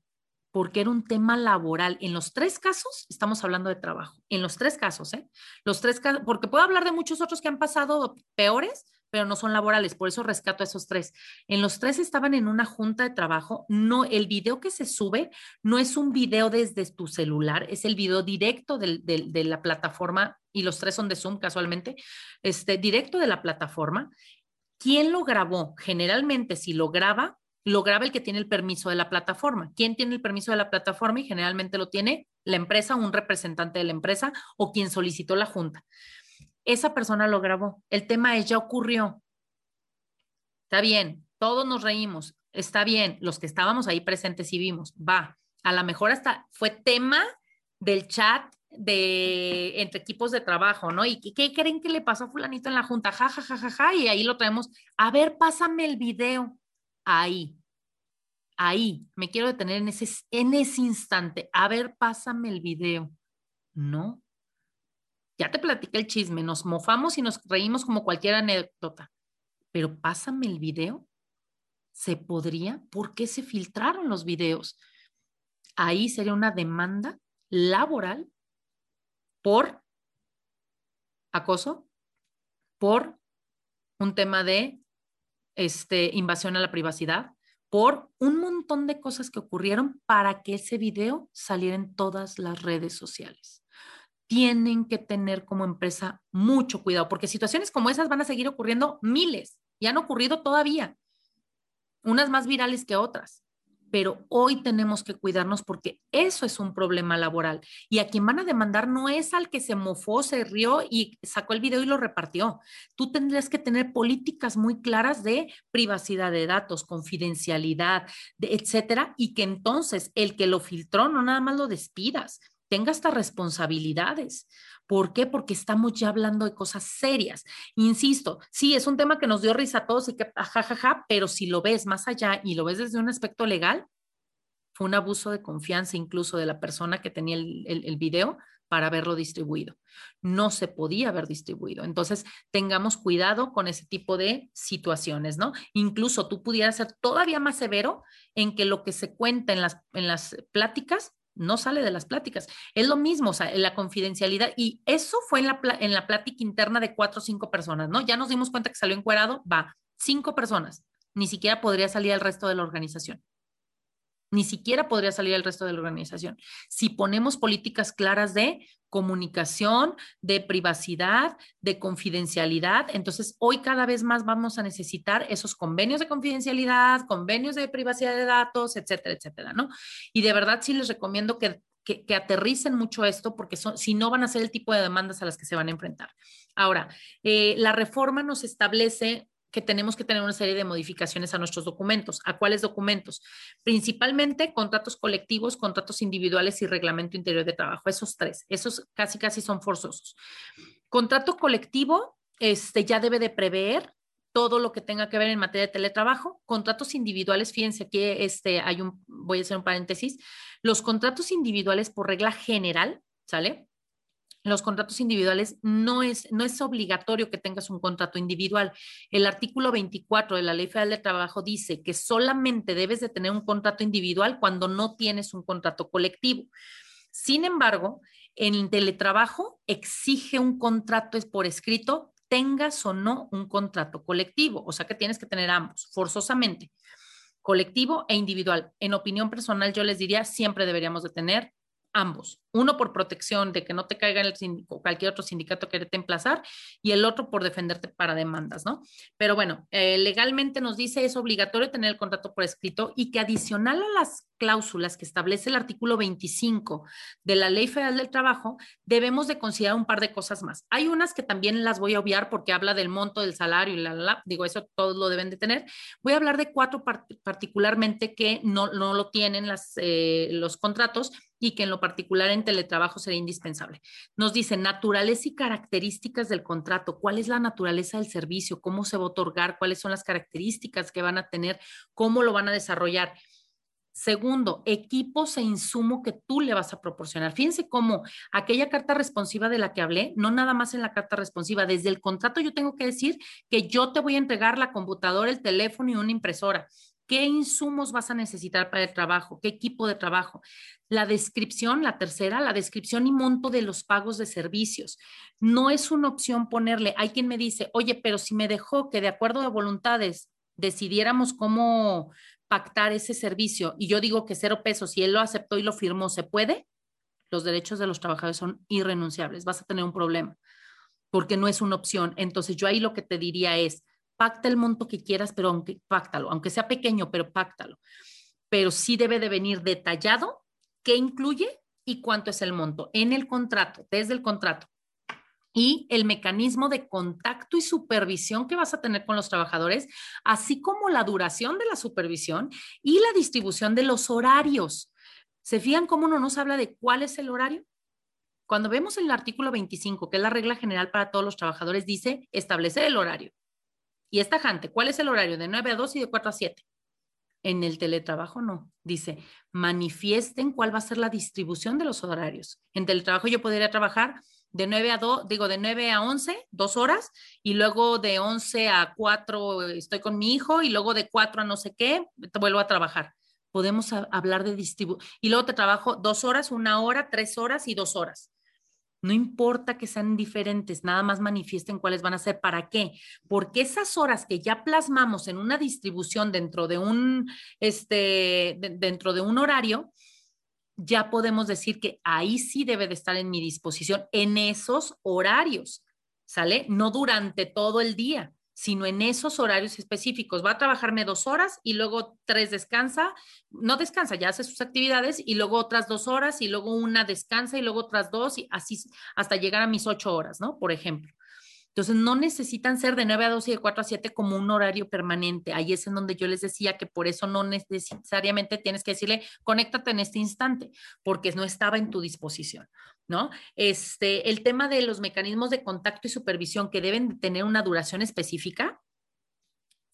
Porque era un tema laboral. En los tres casos estamos hablando de trabajo. En los tres casos, ¿eh? Los tres porque puedo hablar de muchos otros que han pasado peores, pero no son laborales, por eso rescato esos tres. En los tres estaban en una junta de trabajo, no, el video que se sube no es un video desde tu celular, es el video directo de la plataforma, y los tres son de Zoom casualmente, este, directo de la plataforma, ¿Quién lo grabó? Generalmente, si lo graba, lo graba el que tiene el permiso de la plataforma. ¿Quién tiene el permiso de la plataforma? Y generalmente lo tiene la empresa, un representante de la empresa o quien solicitó la junta. Esa persona lo grabó. El tema es, ya ocurrió. Está bien, todos nos reímos. Está bien, los que estábamos ahí presentes y vimos, va. A lo mejor hasta fue tema del chat de entre equipos de trabajo, ¿no? ¿Y qué creen que le pasó a fulanito en la junta? Ja, ja, ja, ja, ja, y ahí lo traemos. A ver, pásame el video. Ahí, ahí, me quiero detener en ese, en ese instante. A ver, pásame el video. No. Ya te platiqué el chisme, nos mofamos y nos reímos como cualquier anécdota, pero pásame el video. ¿Se podría? ¿Por qué se filtraron los videos? Ahí sería una demanda laboral por acoso, por un tema de este, invasión a la privacidad, por un montón de cosas que ocurrieron para que ese video saliera en todas las redes sociales. Tienen que tener como empresa mucho cuidado, porque situaciones como esas van a seguir ocurriendo miles y han ocurrido todavía, unas más virales que otras pero hoy tenemos que cuidarnos porque eso es un problema laboral. Y a quien van a demandar no es al que se mofó, se rió y sacó el video y lo repartió. Tú tendrías que tener políticas muy claras de privacidad de datos, confidencialidad, etcétera, y que entonces el que lo filtró no nada más lo despidas, tenga hasta responsabilidades. ¿Por qué? Porque estamos ya hablando de cosas serias. Insisto, sí, es un tema que nos dio risa a todos y que jajaja, pero si lo ves más allá y lo ves desde un aspecto legal, fue un abuso de confianza incluso de la persona que tenía el, el, video para haberlo distribuido. No se podía haber distribuido. Entonces, tengamos cuidado con ese tipo de situaciones, ¿no? Incluso tú pudieras ser todavía más severo en que lo que se cuenta en las, en las pláticas no sale de las pláticas. Es lo mismo, o sea, la confidencialidad. Y eso fue en la, en la plática interna de cuatro o cinco personas, ¿no? Ya nos dimos cuenta que salió encuerado, va, cinco personas. Ni siquiera podría salir el resto de la organización. Ni siquiera podría salir el resto de la organización. Si ponemos políticas claras de comunicación, de privacidad, de confidencialidad. Entonces, hoy cada vez más vamos a necesitar esos convenios de confidencialidad, convenios de privacidad de datos, etcétera, etcétera, ¿no? Y de verdad sí les recomiendo que, que, aterricen mucho esto porque son, si no van a ser el tipo de demandas a las que se van a enfrentar. Ahora, eh, la reforma nos establece que tenemos que tener una serie de modificaciones a nuestros documentos. ¿A cuáles documentos? Principalmente contratos colectivos, contratos individuales y reglamento interior de trabajo. Esos tres, esos casi casi son forzosos. Contrato colectivo este, ya debe de prever todo lo que tenga que ver en materia de teletrabajo. Contratos individuales, fíjense aquí este, hay un, voy a hacer un paréntesis, los contratos individuales por regla general, ¿sale? Los contratos individuales no es, no es obligatorio que tengas un contrato individual. El artículo 24 de la Ley Federal de Trabajo dice que solamente debes de tener un contrato individual cuando no tienes un contrato colectivo. Sin embargo, en el teletrabajo exige un contrato por escrito, tengas o no un contrato colectivo, o sea que tienes que tener ambos, forzosamente, colectivo e individual. En opinión personal, yo les diría, siempre deberíamos de tener ambos. Uno por protección de que no te caiga el cualquier otro sindicato que te emplazar y el otro por defenderte para demandas, ¿no? Pero bueno, eh, legalmente nos dice es obligatorio tener el contrato por escrito y que adicional a las cláusulas que establece el artículo 25 de la Ley Federal del Trabajo, debemos de considerar un par de cosas más. Hay unas que también las voy a obviar porque habla del monto del salario y la, la, digo, eso todos lo deben de tener. Voy a hablar de cuatro particularmente que no, no, lo tienen las, eh, los contratos y que en lo particular en teletrabajo sería indispensable. Nos dice naturaleza y características del contrato, cuál es la naturaleza del servicio, cómo se va a otorgar, cuáles son las características que van a tener, cómo lo van a desarrollar. Segundo, equipos e insumo que tú le vas a proporcionar. Fíjense cómo aquella carta responsiva de la que hablé, no nada más en la carta responsiva, desde el contrato yo tengo que decir que yo te voy a entregar la computadora, el teléfono y una impresora. ¿Qué insumos vas a necesitar para el trabajo? ¿Qué equipo de trabajo? La descripción, la tercera, la descripción y monto de los pagos de servicios. No es una opción ponerle, hay quien me dice, oye, pero si me dejó que de acuerdo de voluntades decidiéramos cómo pactar ese servicio y yo digo que cero pesos y él lo aceptó y lo firmó, ¿se puede? Los derechos de los trabajadores son irrenunciables, vas a tener un problema porque no es una opción. Entonces yo ahí lo que te diría es, pacta el monto que quieras, pero aunque páctalo, aunque sea pequeño, pero páctalo. Pero sí debe de venir detallado qué incluye y cuánto es el monto en el contrato, desde el contrato. Y el mecanismo de contacto y supervisión que vas a tener con los trabajadores, así como la duración de la supervisión y la distribución de los horarios. ¿Se fijan cómo no nos habla de cuál es el horario? Cuando vemos el artículo 25, que es la regla general para todos los trabajadores, dice establecer el horario. Y es tajante. ¿Cuál es el horario? De 9 a 2 y de 4 a 7. En el teletrabajo no. Dice, manifiesten cuál va a ser la distribución de los horarios. En teletrabajo yo podría trabajar de 9 a 2, digo, de 9 a 11, dos horas, y luego de 11 a 4 estoy con mi hijo, y luego de 4 a no sé qué, vuelvo a trabajar. Podemos hablar de distribución. Y luego te trabajo dos horas, una hora, tres horas y dos horas. No importa que sean diferentes, nada más manifiesten cuáles van a ser. ¿Para qué? Porque esas horas que ya plasmamos en una distribución dentro de un, este, dentro de un horario, ya podemos decir que ahí sí debe de estar en mi disposición en esos horarios, ¿sale? No durante todo el día, sino en esos horarios específicos. Va a trabajarme dos horas y luego tres descansa, no descansa, ya hace sus actividades y luego otras dos horas y luego una descansa y luego otras dos y así hasta llegar a mis ocho horas, ¿no? Por ejemplo. Entonces, no necesitan ser de 9 a 2 y de 4 a 7 como un horario permanente. Ahí es en donde yo les decía que por eso no necesariamente tienes que decirle, conéctate en este instante, porque no estaba en tu disposición, ¿no? Este, el tema de los mecanismos de contacto y supervisión que deben tener una duración específica,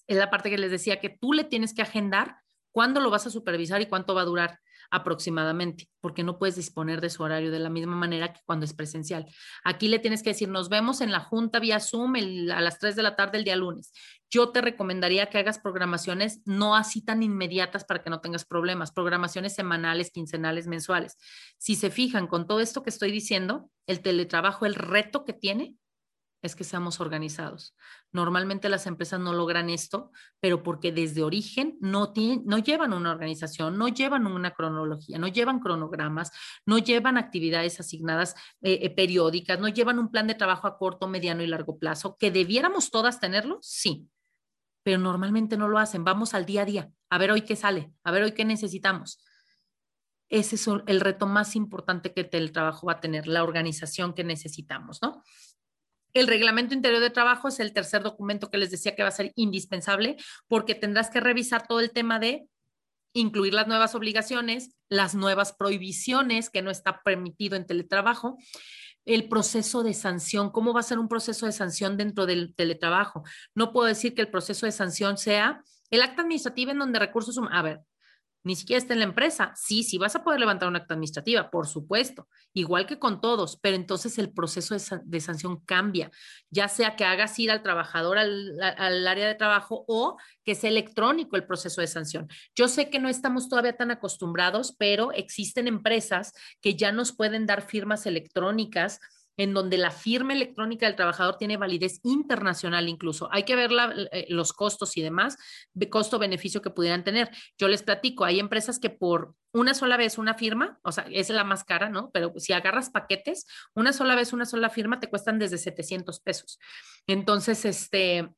es la parte que les decía que tú le tienes que agendar cuándo lo vas a supervisar y cuánto va a durar aproximadamente, porque no puedes disponer de su horario de la misma manera que cuando es presencial. Aquí le tienes que decir, nos vemos en la junta vía Zoom a las 3 de la tarde el día lunes. Yo te recomendaría que hagas programaciones no así tan inmediatas para que no tengas problemas, programaciones semanales, quincenales, mensuales. Si se fijan con todo esto que estoy diciendo, el teletrabajo, el reto que tiene es que seamos organizados. Normalmente las empresas no logran esto, pero porque desde origen no, tienen, no llevan una organización, no llevan una cronología, no llevan cronogramas, no llevan actividades asignadas eh, eh, periódicas, no llevan un plan de trabajo a corto, mediano y largo plazo, que debiéramos todas tenerlo, sí, pero normalmente no lo hacen. Vamos al día a día, a ver hoy qué sale, a ver hoy qué necesitamos. Ese es el reto más importante que el trabajo va a tener, la organización que necesitamos, ¿no? El reglamento interior de trabajo es el tercer documento que les decía que va a ser indispensable porque tendrás que revisar todo el tema de incluir las nuevas obligaciones, las nuevas prohibiciones que no está permitido en teletrabajo, el proceso de sanción, cómo va a ser un proceso de sanción dentro del teletrabajo. No puedo decir que el proceso de sanción sea el acta administrativa en donde recursos humanos, a ver, ni siquiera está en la empresa. Sí, sí vas a poder levantar una acta administrativa, por supuesto, igual que con todos, pero entonces el proceso de, sanción cambia, ya sea que hagas ir al trabajador al, al, área de trabajo o que sea electrónico el proceso de sanción. Yo sé que no estamos todavía tan acostumbrados, pero existen empresas que ya nos pueden dar firmas electrónicas en donde la firma electrónica del trabajador tiene validez internacional incluso. Hay que ver eh, los costos y demás, de costo-beneficio que pudieran tener. Yo les platico, hay empresas que por una sola vez una firma, o sea, es la más cara, ¿no? Pero si agarras paquetes, una sola vez una sola firma te cuestan desde 700 pesos. Entonces, este,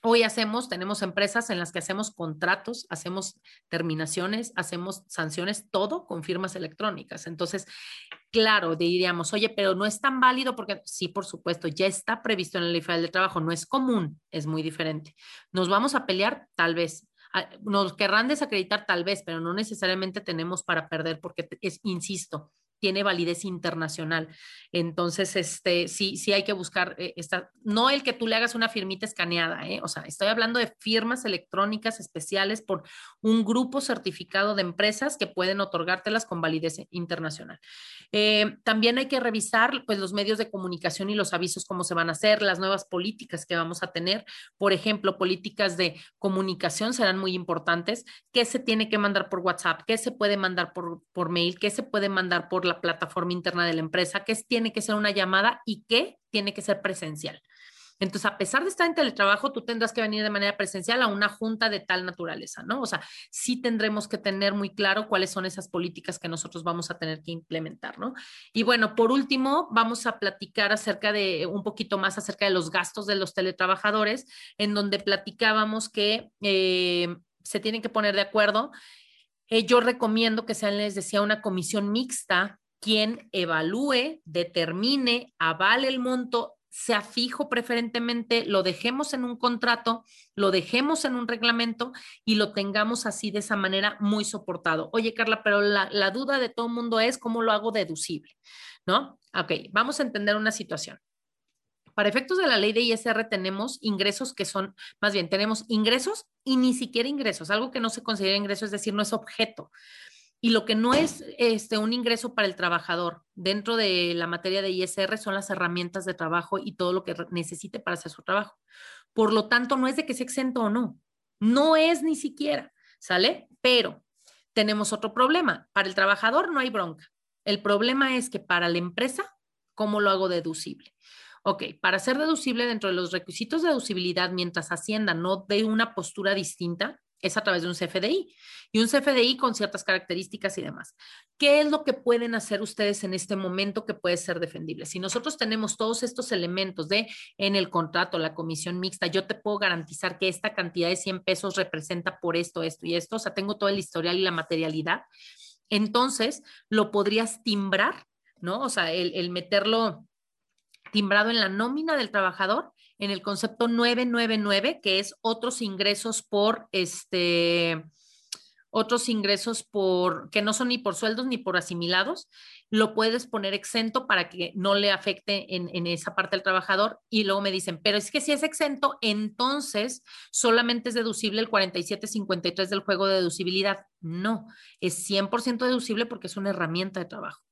Hoy hacemos, tenemos empresas en las que hacemos contratos, hacemos terminaciones, hacemos sanciones, todo con firmas electrónicas. Entonces, claro, diríamos, oye, pero no es tan válido porque sí, por supuesto, ya está previsto en la ley federal de trabajo, no es común, es muy diferente. Nos vamos a pelear, tal vez. Ah, nos querrán desacreditar tal vez, pero no necesariamente tenemos para perder porque es, insisto, tiene validez internacional. Entonces, este, sí, sí hay que buscar eh, esta, no el que tú le hagas una firmita escaneada, ¿eh? o sea, estoy hablando de firmas electrónicas especiales por un grupo certificado de empresas que pueden otorgártelas con validez internacional. Eh, también hay que revisar, pues, los medios de comunicación y los avisos, cómo se van a hacer, las nuevas políticas que vamos a tener. Por ejemplo, políticas de comunicación serán muy importantes. ¿Qué se tiene que mandar por WhatsApp? ¿Qué se puede mandar por, por mail? ¿Qué se puede mandar por la plataforma interna de la empresa, que tiene que ser una llamada y qué tiene que ser presencial. Entonces, a pesar de estar en teletrabajo, tú tendrás que venir de manera presencial a una junta de tal naturaleza, ¿no? O sea, sí tendremos que tener muy claro cuáles son esas políticas que nosotros vamos a tener que implementar, ¿no? Y bueno, por último, vamos a platicar acerca de un poquito más acerca de los gastos de los teletrabajadores, en donde platicábamos que eh, se tienen que poner de acuerdo. Eh, yo recomiendo que sean, les decía, una comisión mixta quien evalúe, determine, avale el monto, sea fijo preferentemente, lo dejemos en un contrato, lo dejemos en un reglamento y lo tengamos así de esa manera muy soportado. Oye, Carla, pero la, duda de todo el mundo es cómo lo hago deducible, ¿no? Ok, vamos a entender una situación. Para efectos de la ley de ISR tenemos ingresos que son, más bien, tenemos ingresos y ni siquiera ingresos, algo que no se considera ingreso, es decir, no es objeto. Y lo que no es este, un ingreso para el trabajador dentro de la materia de ISR son las herramientas de trabajo y todo lo que necesite para hacer su trabajo. Por lo tanto, no es de que sea exento o no. No es ni siquiera, ¿sale? Pero tenemos otro problema. Para el trabajador no hay bronca. El problema es que para la empresa, ¿cómo lo hago deducible? Ok, para ser deducible dentro de los requisitos de deducibilidad, mientras Hacienda no dé una postura distinta, es a través de un CFDI y un CFDI con ciertas características y demás. ¿Qué es lo que pueden hacer ustedes en este momento que puede ser defendible? Si nosotros tenemos todos estos elementos de en el contrato, la comisión mixta, yo te puedo garantizar que esta cantidad de 100 pesos representa por esto, esto y esto, o sea, tengo todo el historial y la materialidad. Entonces, lo podrías timbrar, ¿no? O sea, el, el meterlo timbrado en la nómina del trabajador en el concepto 999, que es otros ingresos por este otros ingresos por que no son ni por sueldos ni por asimilados, lo puedes poner exento para que no le afecte en, en, esa parte al trabajador. Y luego me dicen, pero es que si es exento, entonces solamente es deducible el 4753 del juego de deducibilidad. No, es 100% deducible porque es una herramienta de trabajo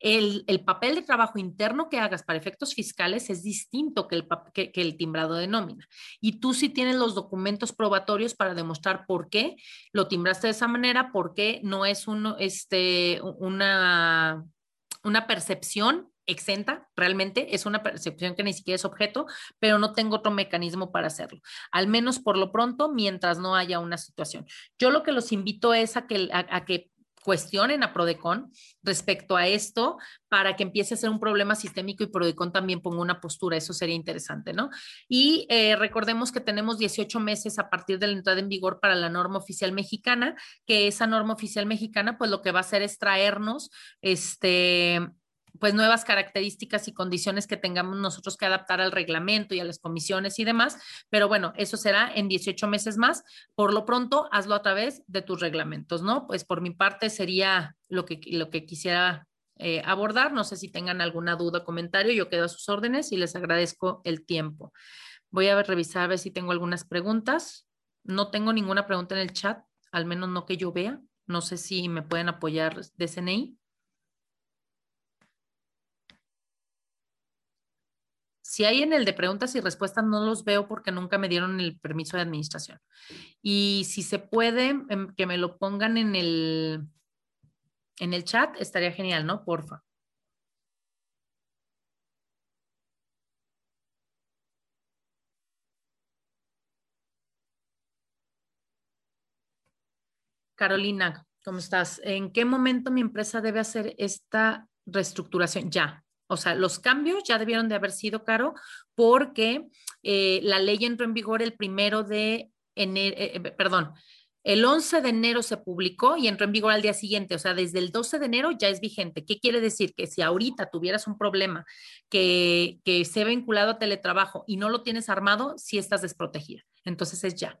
el, papel de trabajo interno que hagas para efectos fiscales es distinto que el, que, el, timbrado de nómina. Y tú sí tienes los documentos probatorios para demostrar por qué lo timbraste de esa manera, por qué no es este, una, una percepción exenta, realmente es una percepción que ni siquiera es objeto, pero no tengo otro mecanismo para hacerlo, al menos por lo pronto, mientras no haya una situación. Yo lo que los invito es a que cuestionen a Prodecon respecto a esto para que empiece a ser un problema sistémico y Prodecon también ponga una postura. Eso sería interesante, ¿no? Y eh, recordemos que tenemos 18 meses a partir de la entrada en vigor para la norma oficial mexicana, que esa norma oficial mexicana, pues lo que va a hacer es traernos este pues nuevas características y condiciones que tengamos nosotros que adaptar al reglamento y a las comisiones y demás, pero bueno, eso será en 18 meses más. Por lo pronto, hazlo a través de tus reglamentos, ¿no? Pues por mi parte sería lo que, lo que quisiera eh, abordar. No sé si tengan alguna duda o comentario, yo quedo a sus órdenes y les agradezco el tiempo. Voy a revisar a ver si tengo algunas preguntas. No tengo ninguna pregunta en el chat, al menos no que yo vea. No sé si me pueden apoyar de CNI. Si hay en el de preguntas y respuestas, no los veo porque nunca me dieron el permiso de administración. Y si se puede, em, que me lo pongan en el, en el chat, estaría genial, ¿no? Porfa. Carolina, ¿cómo estás? ¿En qué momento mi empresa debe hacer esta reestructuración? Ya, o sea, los cambios ya debieron de haber sido, Caro, porque eh, la ley entró en vigor el primero de enero, eh, eh, perdón, el 11 de enero se publicó y entró en vigor al día siguiente, o sea, desde el 12 de enero ya es vigente. ¿Qué quiere decir? Que si ahorita tuvieras un problema que, que se vinculado a teletrabajo y no lo tienes armado, sí estás desprotegida. Entonces es ya.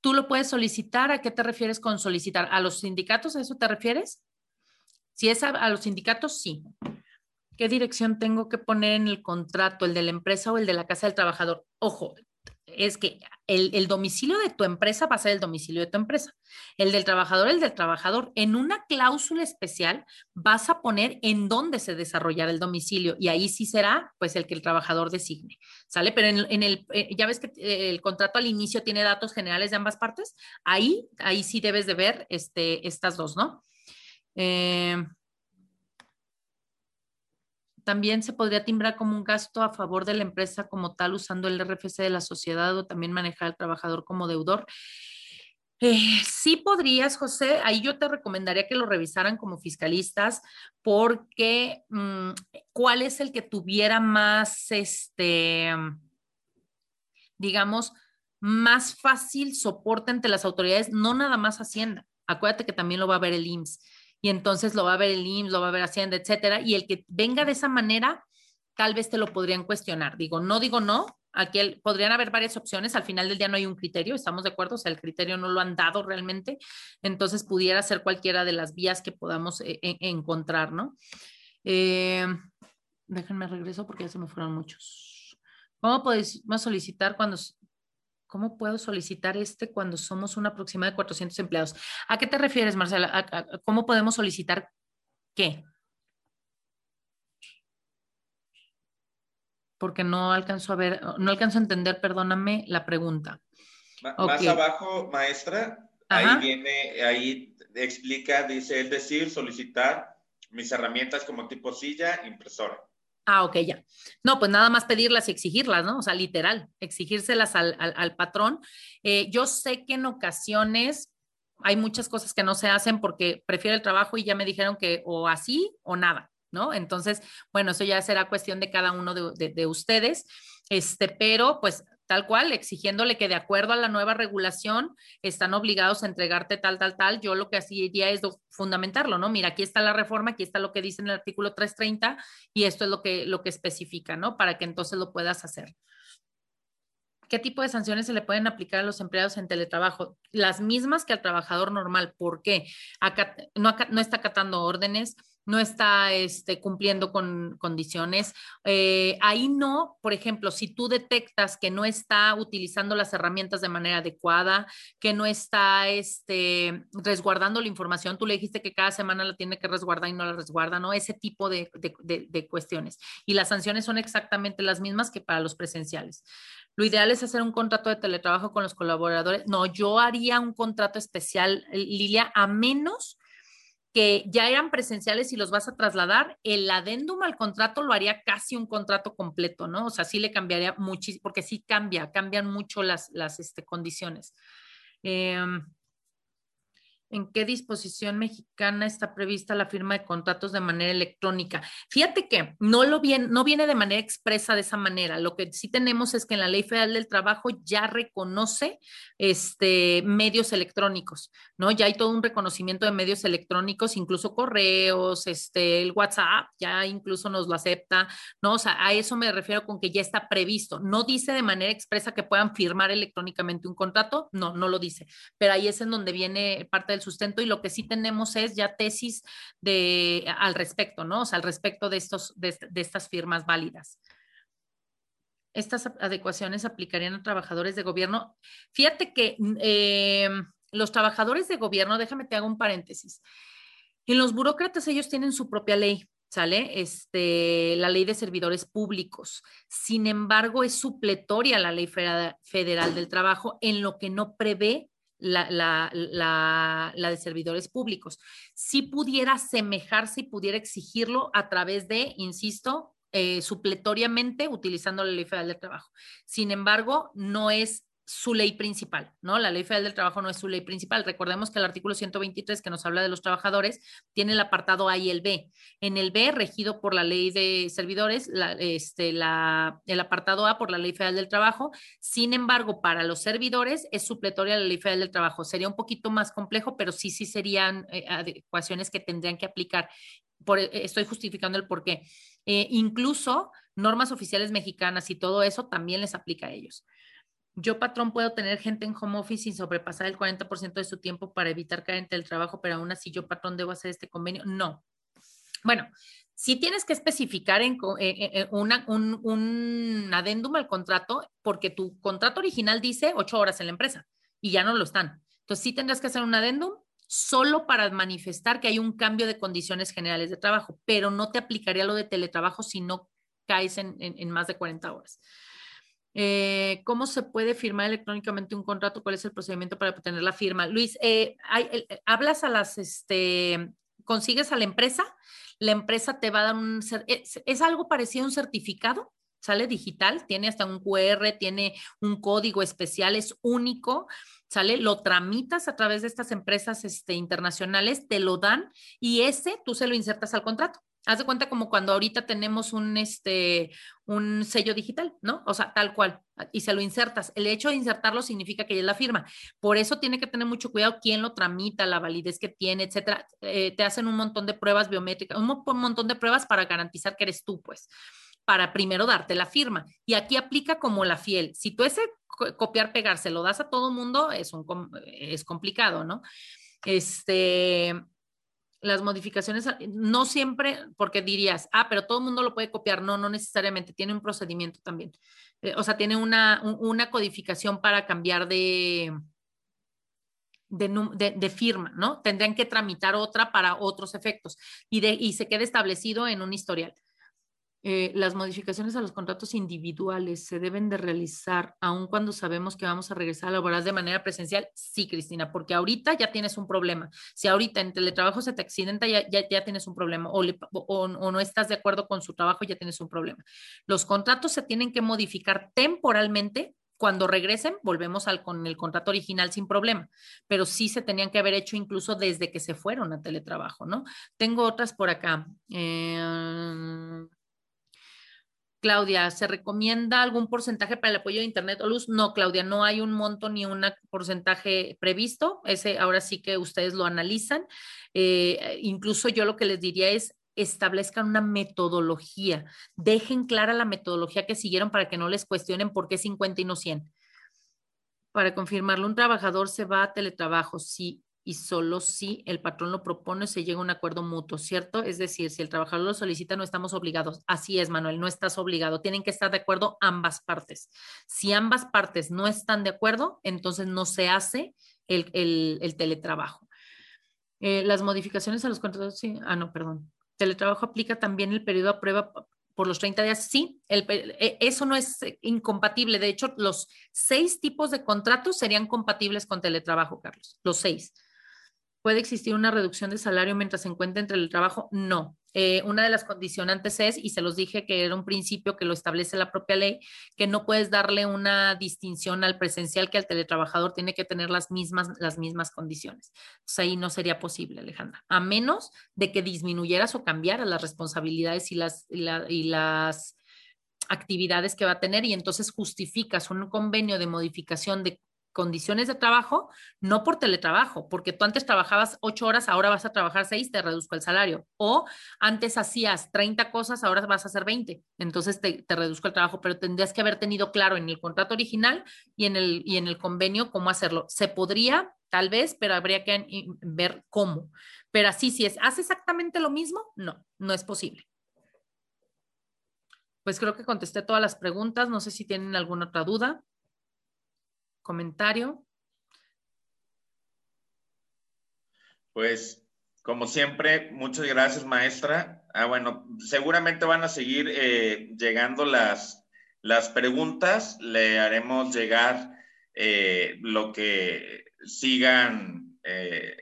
Tú lo puedes solicitar. ¿A qué te refieres con solicitar? ¿A los sindicatos? ¿A eso te refieres? Si es a, los sindicatos, sí. ¿Qué dirección tengo que poner en el contrato, el de la empresa o el de la casa del trabajador? Ojo, es que el, domicilio de tu empresa va a ser el domicilio de tu empresa. El del trabajador, el del trabajador. En una cláusula especial vas a poner en dónde se desarrollará el domicilio y ahí sí será pues el que el trabajador designe. ¿Sale? Pero en, el, eh, ya ves que eh, el contrato al inicio tiene datos generales de ambas partes. Ahí, ahí sí debes de ver este, estas dos, ¿no? Eh, también se podría timbrar como un gasto a favor de la empresa como tal usando el RFC de la sociedad o también manejar al trabajador como deudor. Eh, sí podrías, José, ahí yo te recomendaría que lo revisaran como fiscalistas porque mm, cuál es el que tuviera más, este, digamos, más fácil soporte ante las autoridades, no nada más Hacienda. Acuérdate que también lo va a ver el IMSS y entonces lo va a ver el IMSS, lo va a ver Hacienda, etcétera, y el que venga de esa manera, tal vez te lo podrían cuestionar. Digo, no digo no, aquí podrían haber varias opciones, al final del día no hay un criterio, estamos de acuerdo, o sea, el criterio no lo han dado realmente, entonces pudiera ser cualquiera de las vías que podamos eh, encontrar, ¿no? Eh, déjenme regreso porque ya se me fueron muchos. ¿Cómo podemos solicitar cuando ¿Cómo puedo solicitar este cuando somos una aproximada de 400 empleados? ¿A qué te refieres, Marcela? ¿Cómo podemos solicitar qué? Porque no alcanzo a ver, no alcanzo a entender, perdóname la pregunta. Más abajo, maestra, ahí viene, ahí explica, dice, es decir, solicitar mis herramientas como tipo silla, impresora. Ah, ok, ya. No, pues nada más pedirlas y exigirlas, ¿no? O sea, literal, exigírselas al, patrón. Eh, yo sé que en ocasiones hay muchas cosas que no se hacen porque prefiero el trabajo y ya me dijeron que o así o nada, ¿no? Entonces, bueno, eso ya será cuestión de cada uno de, de ustedes, este, pero pues tal cual, exigiéndole que de acuerdo a la nueva regulación están obligados a entregarte tal, tal, tal. Yo lo que hacía es fundamentarlo, ¿no? Mira, aquí está la reforma, aquí está lo que dice en el artículo 330 y esto es lo que, lo que especifica, ¿no? Para que entonces lo puedas hacer. ¿Qué tipo de sanciones se le pueden aplicar a los empleados en teletrabajo? Las mismas que al trabajador normal. ¿Por qué? No, no está acatando órdenes, no está este, cumpliendo con condiciones. Eh, ahí no, por ejemplo, si tú detectas que no está utilizando las herramientas de manera adecuada, que no está este, resguardando la información, tú le dijiste que cada semana la tiene que resguardar y no la resguarda, ¿no? Ese tipo de, de cuestiones. Y las sanciones son exactamente las mismas que para los presenciales. Lo ideal es hacer un contrato de teletrabajo con los colaboradores. No, yo haría un contrato especial, Lilia, a menos que ya eran presenciales y los vas a trasladar, el adendum al contrato lo haría casi un contrato completo, ¿no? O sea, sí le cambiaría muchísimo, porque sí cambia, cambian mucho las, las este, condiciones. Eh, en qué disposición mexicana está prevista la firma de contratos de manera electrónica. Fíjate que no lo viene, no viene de manera expresa de esa manera. Lo que sí tenemos es que en la Ley Federal del Trabajo ya reconoce este medios electrónicos, ¿no? Ya hay todo un reconocimiento de medios electrónicos, incluso correos, este el WhatsApp ya incluso nos lo acepta, ¿no? O sea, a eso me refiero con que ya está previsto. No dice de manera expresa que puedan firmar electrónicamente un contrato, no, no lo dice, pero ahí es en donde viene parte del sustento y lo que sí tenemos es ya tesis de, al respecto, ¿no? O sea, al respecto de, estos, de, estas firmas válidas. Estas adecuaciones aplicarían a trabajadores de gobierno. Fíjate que eh, los trabajadores de gobierno, déjame te hago un paréntesis. En los burócratas ellos tienen su propia ley, ¿sale? Este, la ley de servidores públicos. Sin embargo, es supletoria la ley federal del trabajo en lo que no prevé la, de servidores públicos. Si pudiera asemejarse y pudiera exigirlo a través de, insisto, eh, supletoriamente utilizando la ley federal del trabajo. Sin embargo, no es su ley principal, ¿no? La ley federal del trabajo no es su ley principal. Recordemos que el artículo 123 que nos habla de los trabajadores tiene el apartado A y el B. En el B, regido por la ley de servidores, este, el apartado A por la ley federal del trabajo. Sin embargo, para los servidores es supletoria la ley federal del trabajo. Sería un poquito más complejo, pero sí, sí serían eh, adecuaciones que tendrían que aplicar. Por, eh, estoy justificando el por qué. Eh, incluso normas oficiales mexicanas y todo eso también les aplica a ellos yo patrón puedo tener gente en home office sin sobrepasar el 40% de su tiempo para evitar caer en el trabajo, pero aún así yo patrón debo hacer este convenio. No. Bueno, si tienes que especificar en, un, un adendum al contrato, porque tu contrato original dice ocho horas en la empresa y ya no lo están. Entonces sí tendrás que hacer un adendum solo para manifestar que hay un cambio de condiciones generales de trabajo, pero no te aplicaría lo de teletrabajo si no caes en, en más de 40 horas. Eh, ¿Cómo se puede firmar electrónicamente un contrato? ¿Cuál es el procedimiento para obtener la firma? Luis, eh, eh, hablas a las, este, consigues a la empresa, la empresa te va a dar un, es, es algo parecido a un certificado, sale digital, tiene hasta un QR, tiene un código especial, es único, sale, lo tramitas a través de estas empresas este, internacionales, te lo dan y ese tú se lo insertas al contrato. Haz de cuenta como cuando ahorita tenemos un, este, un sello digital, ¿no? O sea, tal cual, y se lo insertas. El hecho de insertarlo significa que ya es la firma. Por eso tiene que tener mucho cuidado quién lo tramita, la validez que tiene, etcétera. Eh, te hacen un montón de pruebas biométricas, un montón de pruebas para garantizar que eres tú, pues, para primero darte la firma. Y aquí aplica como la fiel. Si tú ese copiar, pegar, se lo das a todo mundo, es, un, es complicado, ¿no? Este, las modificaciones, no siempre, porque dirías, ah, pero todo el mundo lo puede copiar. No, no necesariamente, tiene un procedimiento también. Eh, o sea, tiene una, una codificación para cambiar de, de, de, firma, ¿no? Tendrían que tramitar otra para otros efectos y, de, y se queda establecido en un historial. Eh, las modificaciones a los contratos individuales se deben de realizar aun cuando sabemos que vamos a regresar a laborar de manera presencial? Sí, Cristina, porque ahorita ya tienes un problema. Si ahorita en teletrabajo se te accidenta, ya, ya, tienes un problema o, o, no estás de acuerdo con su trabajo, ya tienes un problema. Los contratos se tienen que modificar temporalmente cuando regresen, volvemos al, con el contrato original sin problema, pero sí se tenían que haber hecho incluso desde que se fueron a teletrabajo, ¿no? Tengo otras por acá. Eh, Claudia, ¿se recomienda algún porcentaje para el apoyo de Internet o luz? No, Claudia, no hay un monto ni un porcentaje previsto. Ese ahora sí que ustedes lo analizan. Eh, incluso yo lo que les diría es establezcan una metodología, dejen clara la metodología que siguieron para que no les cuestionen por qué 50 y no 100. Para confirmarlo, un trabajador se va a teletrabajo, sí, y solo si el patrón lo propone se llega a un acuerdo mutuo, ¿cierto? Es decir, si el trabajador lo solicita, no estamos obligados. Así es, Manuel, no estás obligado. Tienen que estar de acuerdo ambas partes. Si ambas partes no están de acuerdo, entonces no se hace el, teletrabajo. Eh, las modificaciones a los contratos, sí, ah, no, perdón. Teletrabajo aplica también el periodo a prueba por los 30 días, sí, el, e, eso no es incompatible. De hecho, los seis tipos de contratos serían compatibles con teletrabajo, Carlos, los seis. ¿Puede existir una reducción de salario mientras se encuentra entre el trabajo? No. Eh, una de las condicionantes es, y se los dije que era un principio que lo establece la propia ley, que no puedes darle una distinción al presencial que al teletrabajador tiene que tener las mismas, las mismas condiciones. Entonces ahí no sería posible, Alejandra, a menos de que disminuyeras o cambiaras las responsabilidades y las, y las actividades que va a tener y entonces justificas un convenio de modificación de condiciones de trabajo, no por teletrabajo, porque tú antes trabajabas ocho horas, ahora vas a trabajar seis, te reduzco el salario. O antes hacías 30 cosas, ahora vas a hacer 20, entonces te, te, reduzco el trabajo, pero tendrías que haber tenido claro en el contrato original y en el, y en el convenio cómo hacerlo. Se podría, tal vez, pero habría que ver cómo. Pero así, si es, hace exactamente lo mismo, no, no es posible. Pues creo que contesté todas las preguntas, no sé si tienen alguna otra duda comentario. Pues, como siempre, muchas gracias, maestra. Ah, bueno, seguramente van a seguir eh, llegando las, las preguntas. Le haremos llegar eh, lo que sigan eh,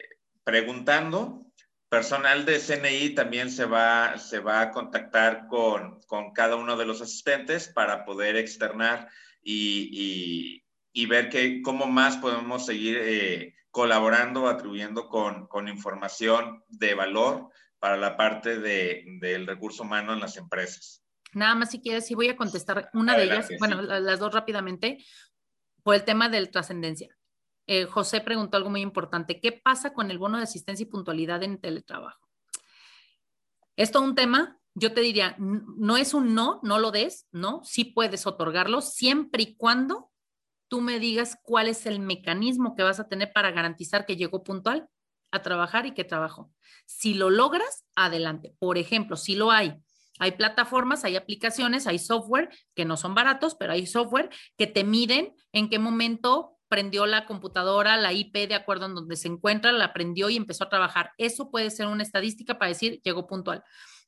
preguntando. Personal de CNI también se va, se va a contactar con, con cada uno de los asistentes para poder externar y, y ver que, cómo más podemos seguir eh, colaborando, atribuyendo con, con, información de valor para la parte de, del recurso humano en las empresas. Nada más si quieres, sí voy a contestar una de ellas, bueno, las dos rápidamente, por el tema de trascendencia. Eh, José preguntó algo muy importante, ¿qué pasa con el bono de asistencia y puntualidad en teletrabajo? Esto es un tema, yo te diría, no es un no, no lo des, ¿no? Sí puedes otorgarlo siempre y cuando tú me digas cuál es el mecanismo que vas a tener para garantizar que llegó puntual a trabajar y que trabajó. Si lo logras, adelante. Por ejemplo, si lo hay, hay plataformas, hay aplicaciones, hay software que no son baratos, pero hay software que te miden en qué momento prendió la computadora, la IP de acuerdo en donde se encuentra, la prendió y empezó a trabajar. Eso puede ser una estadística para decir llegó puntual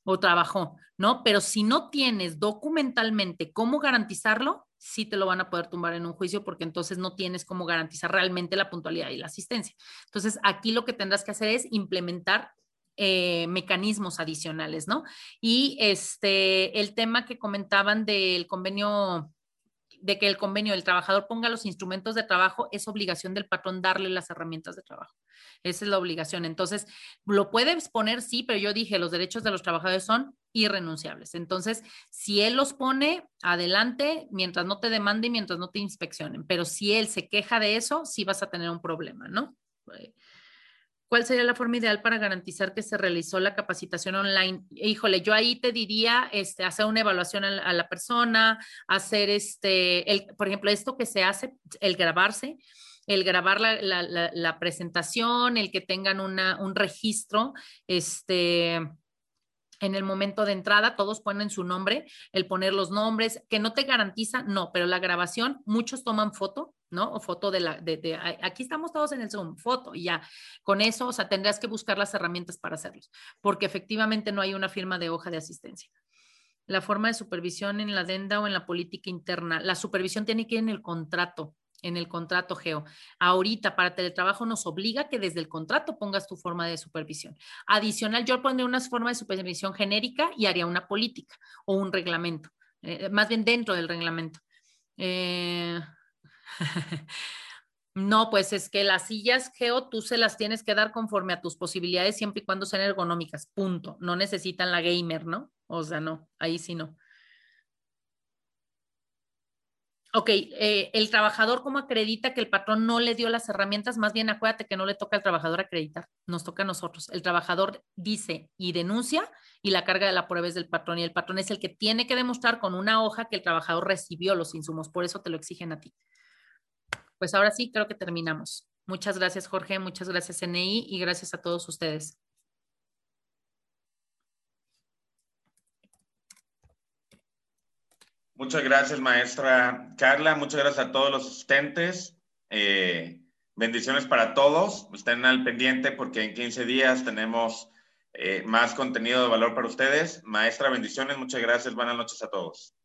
o trabajó, ¿no? Pero si no tienes documentalmente cómo garantizarlo, sí te lo van a poder tumbar en un juicio porque entonces no tienes cómo garantizar realmente la puntualidad y la asistencia. Entonces, aquí lo que tendrás que hacer es implementar eh, mecanismos adicionales, ¿no? Y este, el tema que comentaban del convenio de que el convenio del trabajador ponga los instrumentos de trabajo, es obligación del patrón darle las herramientas de trabajo. Esa es la obligación. Entonces, lo puedes poner, sí, pero yo dije, los derechos de los trabajadores son irrenunciables. Entonces, si él los pone, adelante, mientras no te demande y mientras no te inspeccionen. Pero si él se queja de eso, sí vas a tener un problema, ¿no? ¿Cuál sería la forma ideal para garantizar que se realizó la capacitación online? Híjole, yo ahí te diría este, hacer una evaluación a la, persona, hacer este, por ejemplo, esto que se hace, el grabarse, el grabar la, presentación, el que tengan un registro, este, en el momento de entrada, todos ponen su nombre, el poner los nombres, que no te garantiza, no, pero la grabación, muchos toman foto, ¿no? O foto de la, de, aquí estamos todos en el Zoom, foto, y ya, con eso, o sea, tendrás que buscar las herramientas para hacerlos, porque efectivamente no hay una firma de hoja de asistencia. La forma de supervisión en la adenda o en la política interna, la supervisión tiene que ir en el contrato, en el contrato geo. Ahorita para teletrabajo nos obliga que desde el contrato pongas tu forma de supervisión. Adicional, yo pondría una forma de supervisión genérica y haría una política o un reglamento, eh, más bien dentro del reglamento. Eh, (laughs) no, pues es que las sillas geo tú se las tienes que dar conforme a tus posibilidades siempre y cuando sean ergonómicas, punto. No necesitan la gamer, ¿no? O sea, no, ahí sí no. Ok, eh, el trabajador, ¿cómo acredita que el patrón no le dio las herramientas? Más bien, acuérdate que no le toca al trabajador acreditar, nos toca a nosotros. El trabajador dice y denuncia y la carga de la prueba es del patrón y el patrón es el que tiene que demostrar con una hoja que el trabajador recibió los insumos, por eso te lo exigen a ti. Pues ahora sí, creo que terminamos. Muchas gracias, Jorge, muchas gracias, NI, y gracias a todos ustedes. Muchas gracias, maestra Carla. Muchas gracias a todos los asistentes. Eh, bendiciones para todos. Estén al pendiente porque en 15 días tenemos eh, más contenido de valor para ustedes. Maestra, bendiciones. Muchas gracias. Buenas noches a todos.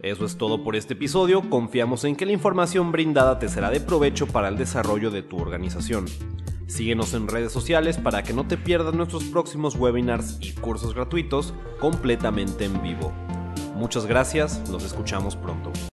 Eso es todo por este episodio. Confiamos en que la información brindada te será de provecho para el desarrollo de tu organización. Síguenos en redes sociales para que no te pierdas nuestros próximos webinars y cursos gratuitos completamente en vivo. Muchas gracias, nos escuchamos pronto.